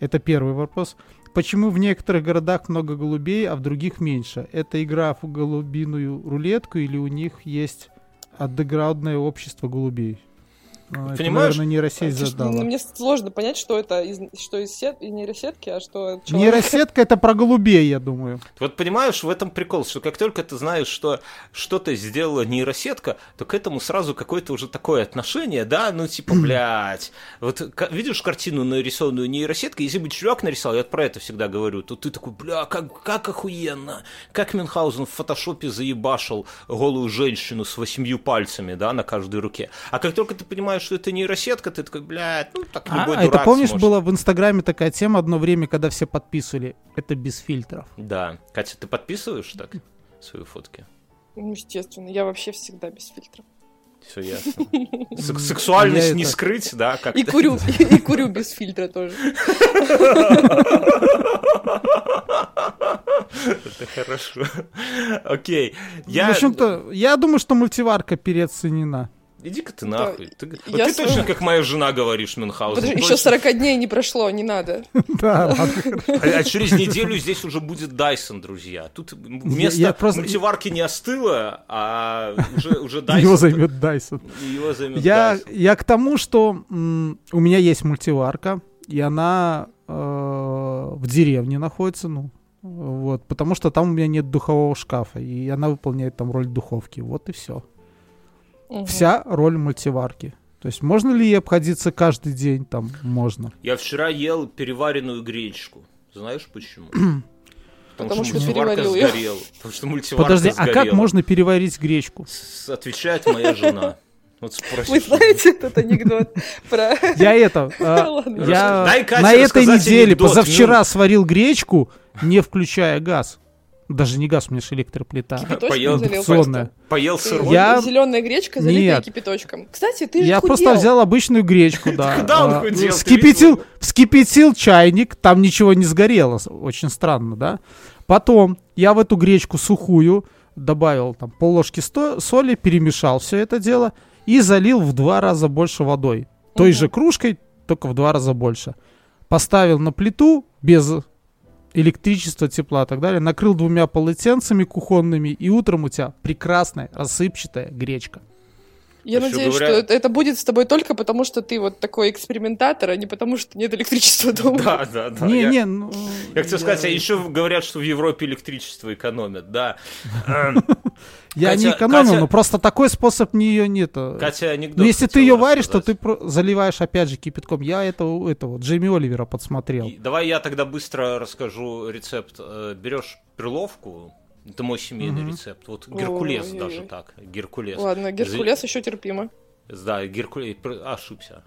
Это первый вопрос. Почему в некоторых городах много голубей, а в других меньше? Это игра в голубиную рулетку или у них есть андеграундное общество голубей? Это,
Понимаешь,
наверное, нейросеть
Ну,
задала.
Мне сложно понять, что это из, что из, сет, нейросетки, а что человек.
Нейросетка это про голубей, я думаю.
Вот понимаешь, в этом прикол, что как только ты знаешь, что что-то сделала нейросетка, то к этому сразу какое-то уже такое отношение, да, ну типа, блядь. Вот видишь картину, нарисованную нейросеткой, если бы чувак нарисовал, я вот про это всегда говорю, то ты такой, бля, как, как охуенно, как Мюнхгаузен в фотошопе заебашил голую женщину с восемью пальцами, да, на каждой руке. А как только ты понимаешь, что это нейросетка, ты такой, блядь, ну так
А,
любой
а это
дурак
помнишь,
сможет».
была в Инстаграме такая тема одно время, когда все подписывали. Это без фильтров.
Да. Катя, ты подписываешь так свои фотки?
Ну, естественно, я вообще всегда без фильтра.
Все ясно. Сек- Сексуальность
Я
не
это-
скрыть, да? Как
И курю, и курю без фильтра тоже.
Это хорошо. Окей.
В общем-то, я думаю, что мультиварка переоценена.
Иди-ка ты нахуй. Ты, вот ты
свою-
точно как моя жена говоришь, Мюнхгаузен.
Подожди, еще
точно.
40 дней не прошло, не надо.
Да, ладно.
А, а через неделю здесь уже будет Dyson, друзья. Тут место мультиварки не остыло, а уже, уже Dyson.
Его займет Dyson.
Его займет
Я,
Dyson.
я к тому, что у меня есть мультиварка, и она э, в деревне находится, ну, вот, потому что там у меня нет духового шкафа, и она выполняет там роль духовки. Вот и все.
Мгм.
Вся роль мультиварки. То есть можно ли ей обходиться каждый день? Там можно.
Я вчера ел переваренную гречку. Знаешь почему?
Потому что
мультиварка
переварил её.
сгорела. Потому что мультиварка
Подожди, а
сгорела.
как можно переварить гречку?
С- Отвечает моя жена. Вот спроси.
Вы знаете этот анекдот про...
Я это,
Ладно.
я на этой неделе, позавчера сварил гречку, не включая газ. Даже не газ, у меня же электроплита.
Поел. Поел сырой.
Я-
Зеленая гречка, залитая
Нет.
кипяточком. Кстати, ты же
Я
худел.
просто взял обычную гречку, да.
Куда он
а,
худел?
Вскипятил, вскипятил чайник, там ничего не сгорело, очень странно, да. Потом я в эту гречку сухую добавил там пол ложки соли, перемешал все это дело и залил в два раза больше водой. Той же кружкой, только в два раза больше. Поставил на плиту без электричества, тепла и так далее, накрыл двумя полотенцами кухонными, и утром у тебя прекрасная рассыпчатая гречка.
Я
Еще
надеюсь,
говоря-
что это, это будет с тобой только потому, что ты вот такой экспериментатор, а не потому, что нет электричества дома.
Да, да, да.
не,
я-
не, ну,
Я хотел сказать, а еще говорят, что в Европе электричество экономят, да. Эм,
Я не экономил, но просто такой способ не ее нет.
Катя анекдот
Ну, если ты ее варишь, то ты заливаешь опять же кипятком. Я это, у этого Джейми Оливера подсмотрел.
Давай я тогда быстро расскажу рецепт. Э, Берешь перловку, это мой семейный
Мгм.
рецепт. Вот Геркулес
Ой-ой-ой.
даже так. Геркулес.
Ладно, Геркулес еще терпимо.
Да, Геркулес. Ошибся.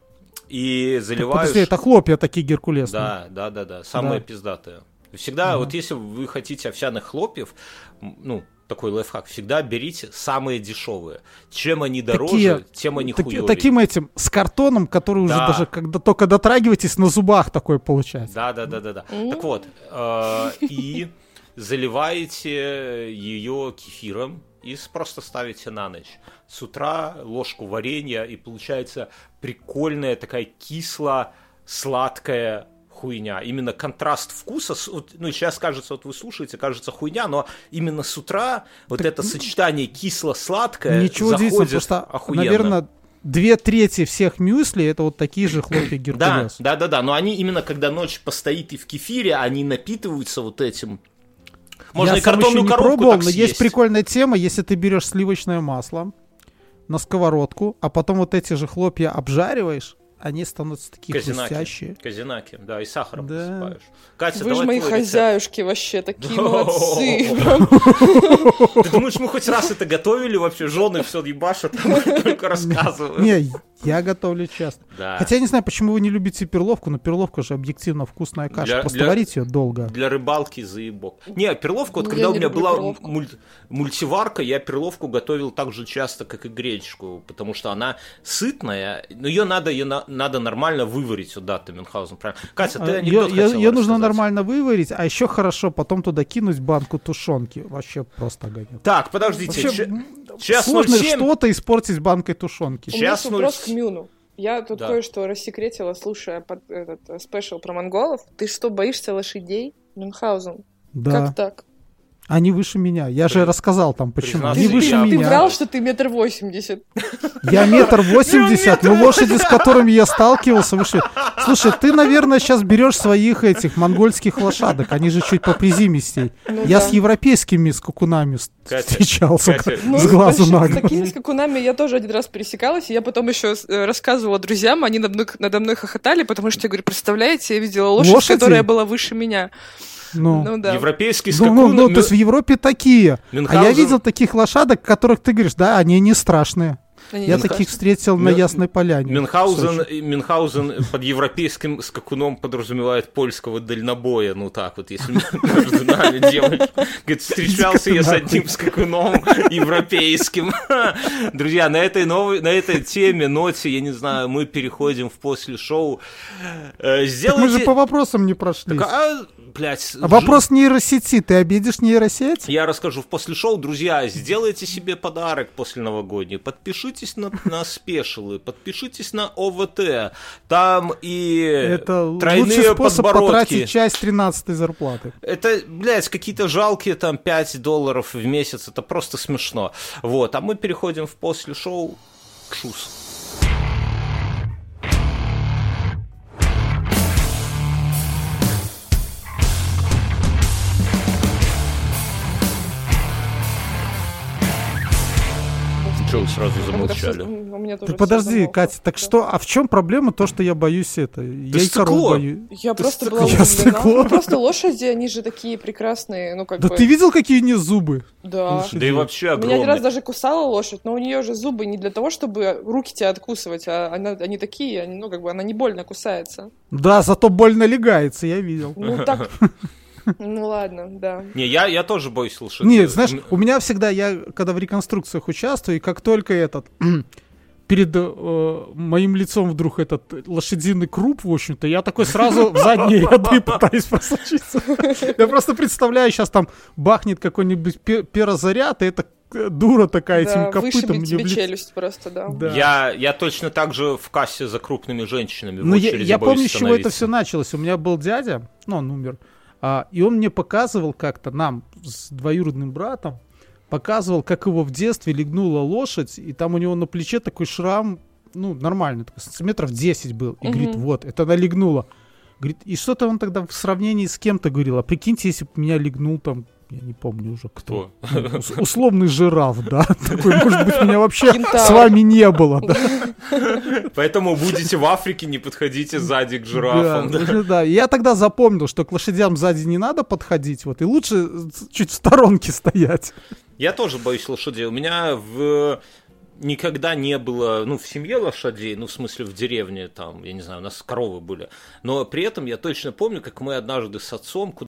И заливаешь...
Подожди, это хлопья такие геркулесные.
Да, да, да, да. Самые
Да.
пиздатые. Всегда, вот если вы хотите овсяных хлопьев, ну, такой лайфхак, всегда берите самые дешевые. Чем они дороже,
Такие-
тем они
Таки-
хуёвее.
таким этим, с картоном, который уже
Да.
даже, когда только дотрагиваетесь, на зубах такое получается.
Да, да, да, да, да. Так вот, э, и заливаете ее кефиром и просто ставите на ночь. С утра ложку варенья, и получается прикольная такая кисло-сладкая хуйня. Именно контраст вкуса. ну, сейчас кажется, вот вы слушаете, кажется хуйня, но именно с утра вот это сочетание кисло-сладкое
Ничего
заходит
что,
охуенно.
наверное, две трети всех мюсли это вот такие же хлопья
Да,
геркулес.
да, да, да. Но они именно когда ночь постоит и в кефире, они напитываются вот этим. Можно
Я
и картонную
еще не
коробку
пробовал, но
съесть.
есть прикольная тема, если ты берешь сливочное масло на сковородку, а потом вот эти же хлопья обжариваешь, они становятся такие
Казинаки.
хрустящие.
Казинаки, да, и сахаром
Да.
посыпаешь. Катя,
Вы же мои
рецепт.
хозяюшки вообще, такие молодцы.
Ты думаешь, мы хоть раз это готовили вообще? Жены все ебашат, только рассказываем.
Не, я готовлю часто.
Да.
Хотя я не знаю, почему вы не любите перловку, но перловка же объективно вкусная каша.
Для-
Просто
для-
варить ее долго.
Для рыбалки заебок. Не, перловку, вот
Ну,
когда у меня была муль- мультиварка, я перловку готовил так же часто, как и гречку, потому что она сытная, но ее надо, ее на- надо нормально выварить, вот да, ты Мюнхгаузен, правильно. Катя, ты
Ее,
анекдот хотела
нужно
рассказать.
нормально выварить, а еще хорошо потом туда кинуть банку тушенки. Вообще просто огонь.
Так, подождите,
Вообще,
час
сложно
07.
что-то испортить банкой тушенки.
У меня вопрос
0.
к Мюну. Я тут
Да.
кое-что рассекретила, слушая под, этот э, спешл про монголов. Ты что, боишься лошадей? Мюнхгаузен,
Да,
как так?
Они выше меня. Я же
При-
рассказал там, почему. Они
Ты,
выше
ты
меня.
врал, что ты метр восемьдесят.
Я метр восемьдесят, но лошади, с которыми я сталкивался, выше. Слушай, ты, наверное, сейчас берешь своих этих монгольских лошадок. Они же чуть попризимистей.
Ну
Я
да.
с европейскими скакунами с-
Катя,
встречался
Катя,
Ну,
с глазу на
С
глаз.
такими скакунами я тоже один раз пересекалась, и я потом еще э, рассказывала друзьям, они надо мной, надо мной хохотали, потому что я говорю, представляете, я видела лошадь,
Лошади?
которая была выше меня.
Ну,
Ну да.
Европейский
ну,
скакун...
ну, ну,
Мю-
то есть в Европе такие. А я
Мюнхгаузен-
видел таких лошадок, которых ты говоришь, да, они не страшные.
Они
Я
не
таких встретил на
Мюн-
Ясной Поляне.
Мюнхгаузен. Мюнхгаузен под европейским скакуном подразумевает польского дальнобоя, ну так вот, если между нами девочка. Говорит, встречался я с одним скакуном европейским. Друзья, на этой новой, на этой теме, ноте, я не знаю, мы переходим в после шоу. Э,
Так
Сделайте...
мы же по вопросам не прошли.
Так, а, блядь,
А Вопрос нейросети. Ты обидишь нейросеть?
Я расскажу в после шоу, друзья, сделайте себе подарок после новогодний, подпишитесь на, на спешилы, подпишитесь на ОВТ, там и
Это лучший
тройные
способ
подбородки.
потратить часть 13 зарплаты.
Это, блядь, какие-то жалкие там 5 долларов в месяц, это просто смешно. Вот, а мы переходим в после шоу к ШУС. Что вы сразу
У меня
замолчали?
У меня тоже
Ты
всё
подожди,
замолкло.
Катя, так
Да.
что, а в чем проблема то, что я боюсь это? я и боюсь.
Я
Ты
просто
стекло.
была
Я стекло.
Ну, Просто лошади, они же такие прекрасные, ну как
Да
бы...
ты видел, какие у нее зубы?
Да.
Да и вообще
Меня один раз даже кусала лошадь, но у нее же зубы не для того, чтобы руки тебя откусывать, а она, они такие, они, ну как бы она не больно кусается.
Да, зато больно легается, я видел.
Ну так... Ну ладно, да.
Не, я, я тоже боюсь лошадей.
Нет, знаешь, у меня всегда, я когда в реконструкциях участвую, и как только этот перед э, моим лицом вдруг этот лошадиный круп, в общем-то, я такой сразу в задние ряды пытаюсь просочиться. Я просто представляю, сейчас там бахнет какой-нибудь пе- перозаряд, и эта э, дура такая этим
Да,
копытом
вышибет
мне
тебе
в лицо.
челюсть просто, да.
Да.
Я, я точно так же в кассе за крупными женщинами в
Ну, я,
очереди
я
боюсь
помню, с чего это все началось. У меня был дядя, ну, он умер, а, и он мне показывал как-то, нам с двоюродным братом, показывал, как его в детстве легнула лошадь, и там у него на плече такой шрам, ну, нормальный, такой, сантиметров 10 был. И
Мгм.
говорит, вот, это она легнула. Говорит, и что-то он тогда в сравнении с кем-то говорил, а прикиньте, если бы меня легнул там, я не помню уже кто.
Кто?
Ну, ус- условный жираф, да. Такой, может быть, меня вообще с вами не было, да.
Поэтому будете в Африке, не подходите сзади к жирафам.
Да, да. И Я тогда запомнил, что к лошадям сзади не надо подходить, вот, и лучше с- чуть в сторонке стоять.
Я тоже боюсь лошадей. У меня в никогда не было, ну, в семье лошадей, ну, в смысле, в деревне, там, я не знаю, у нас коровы были. Но при этом я точно помню, как мы однажды с отцом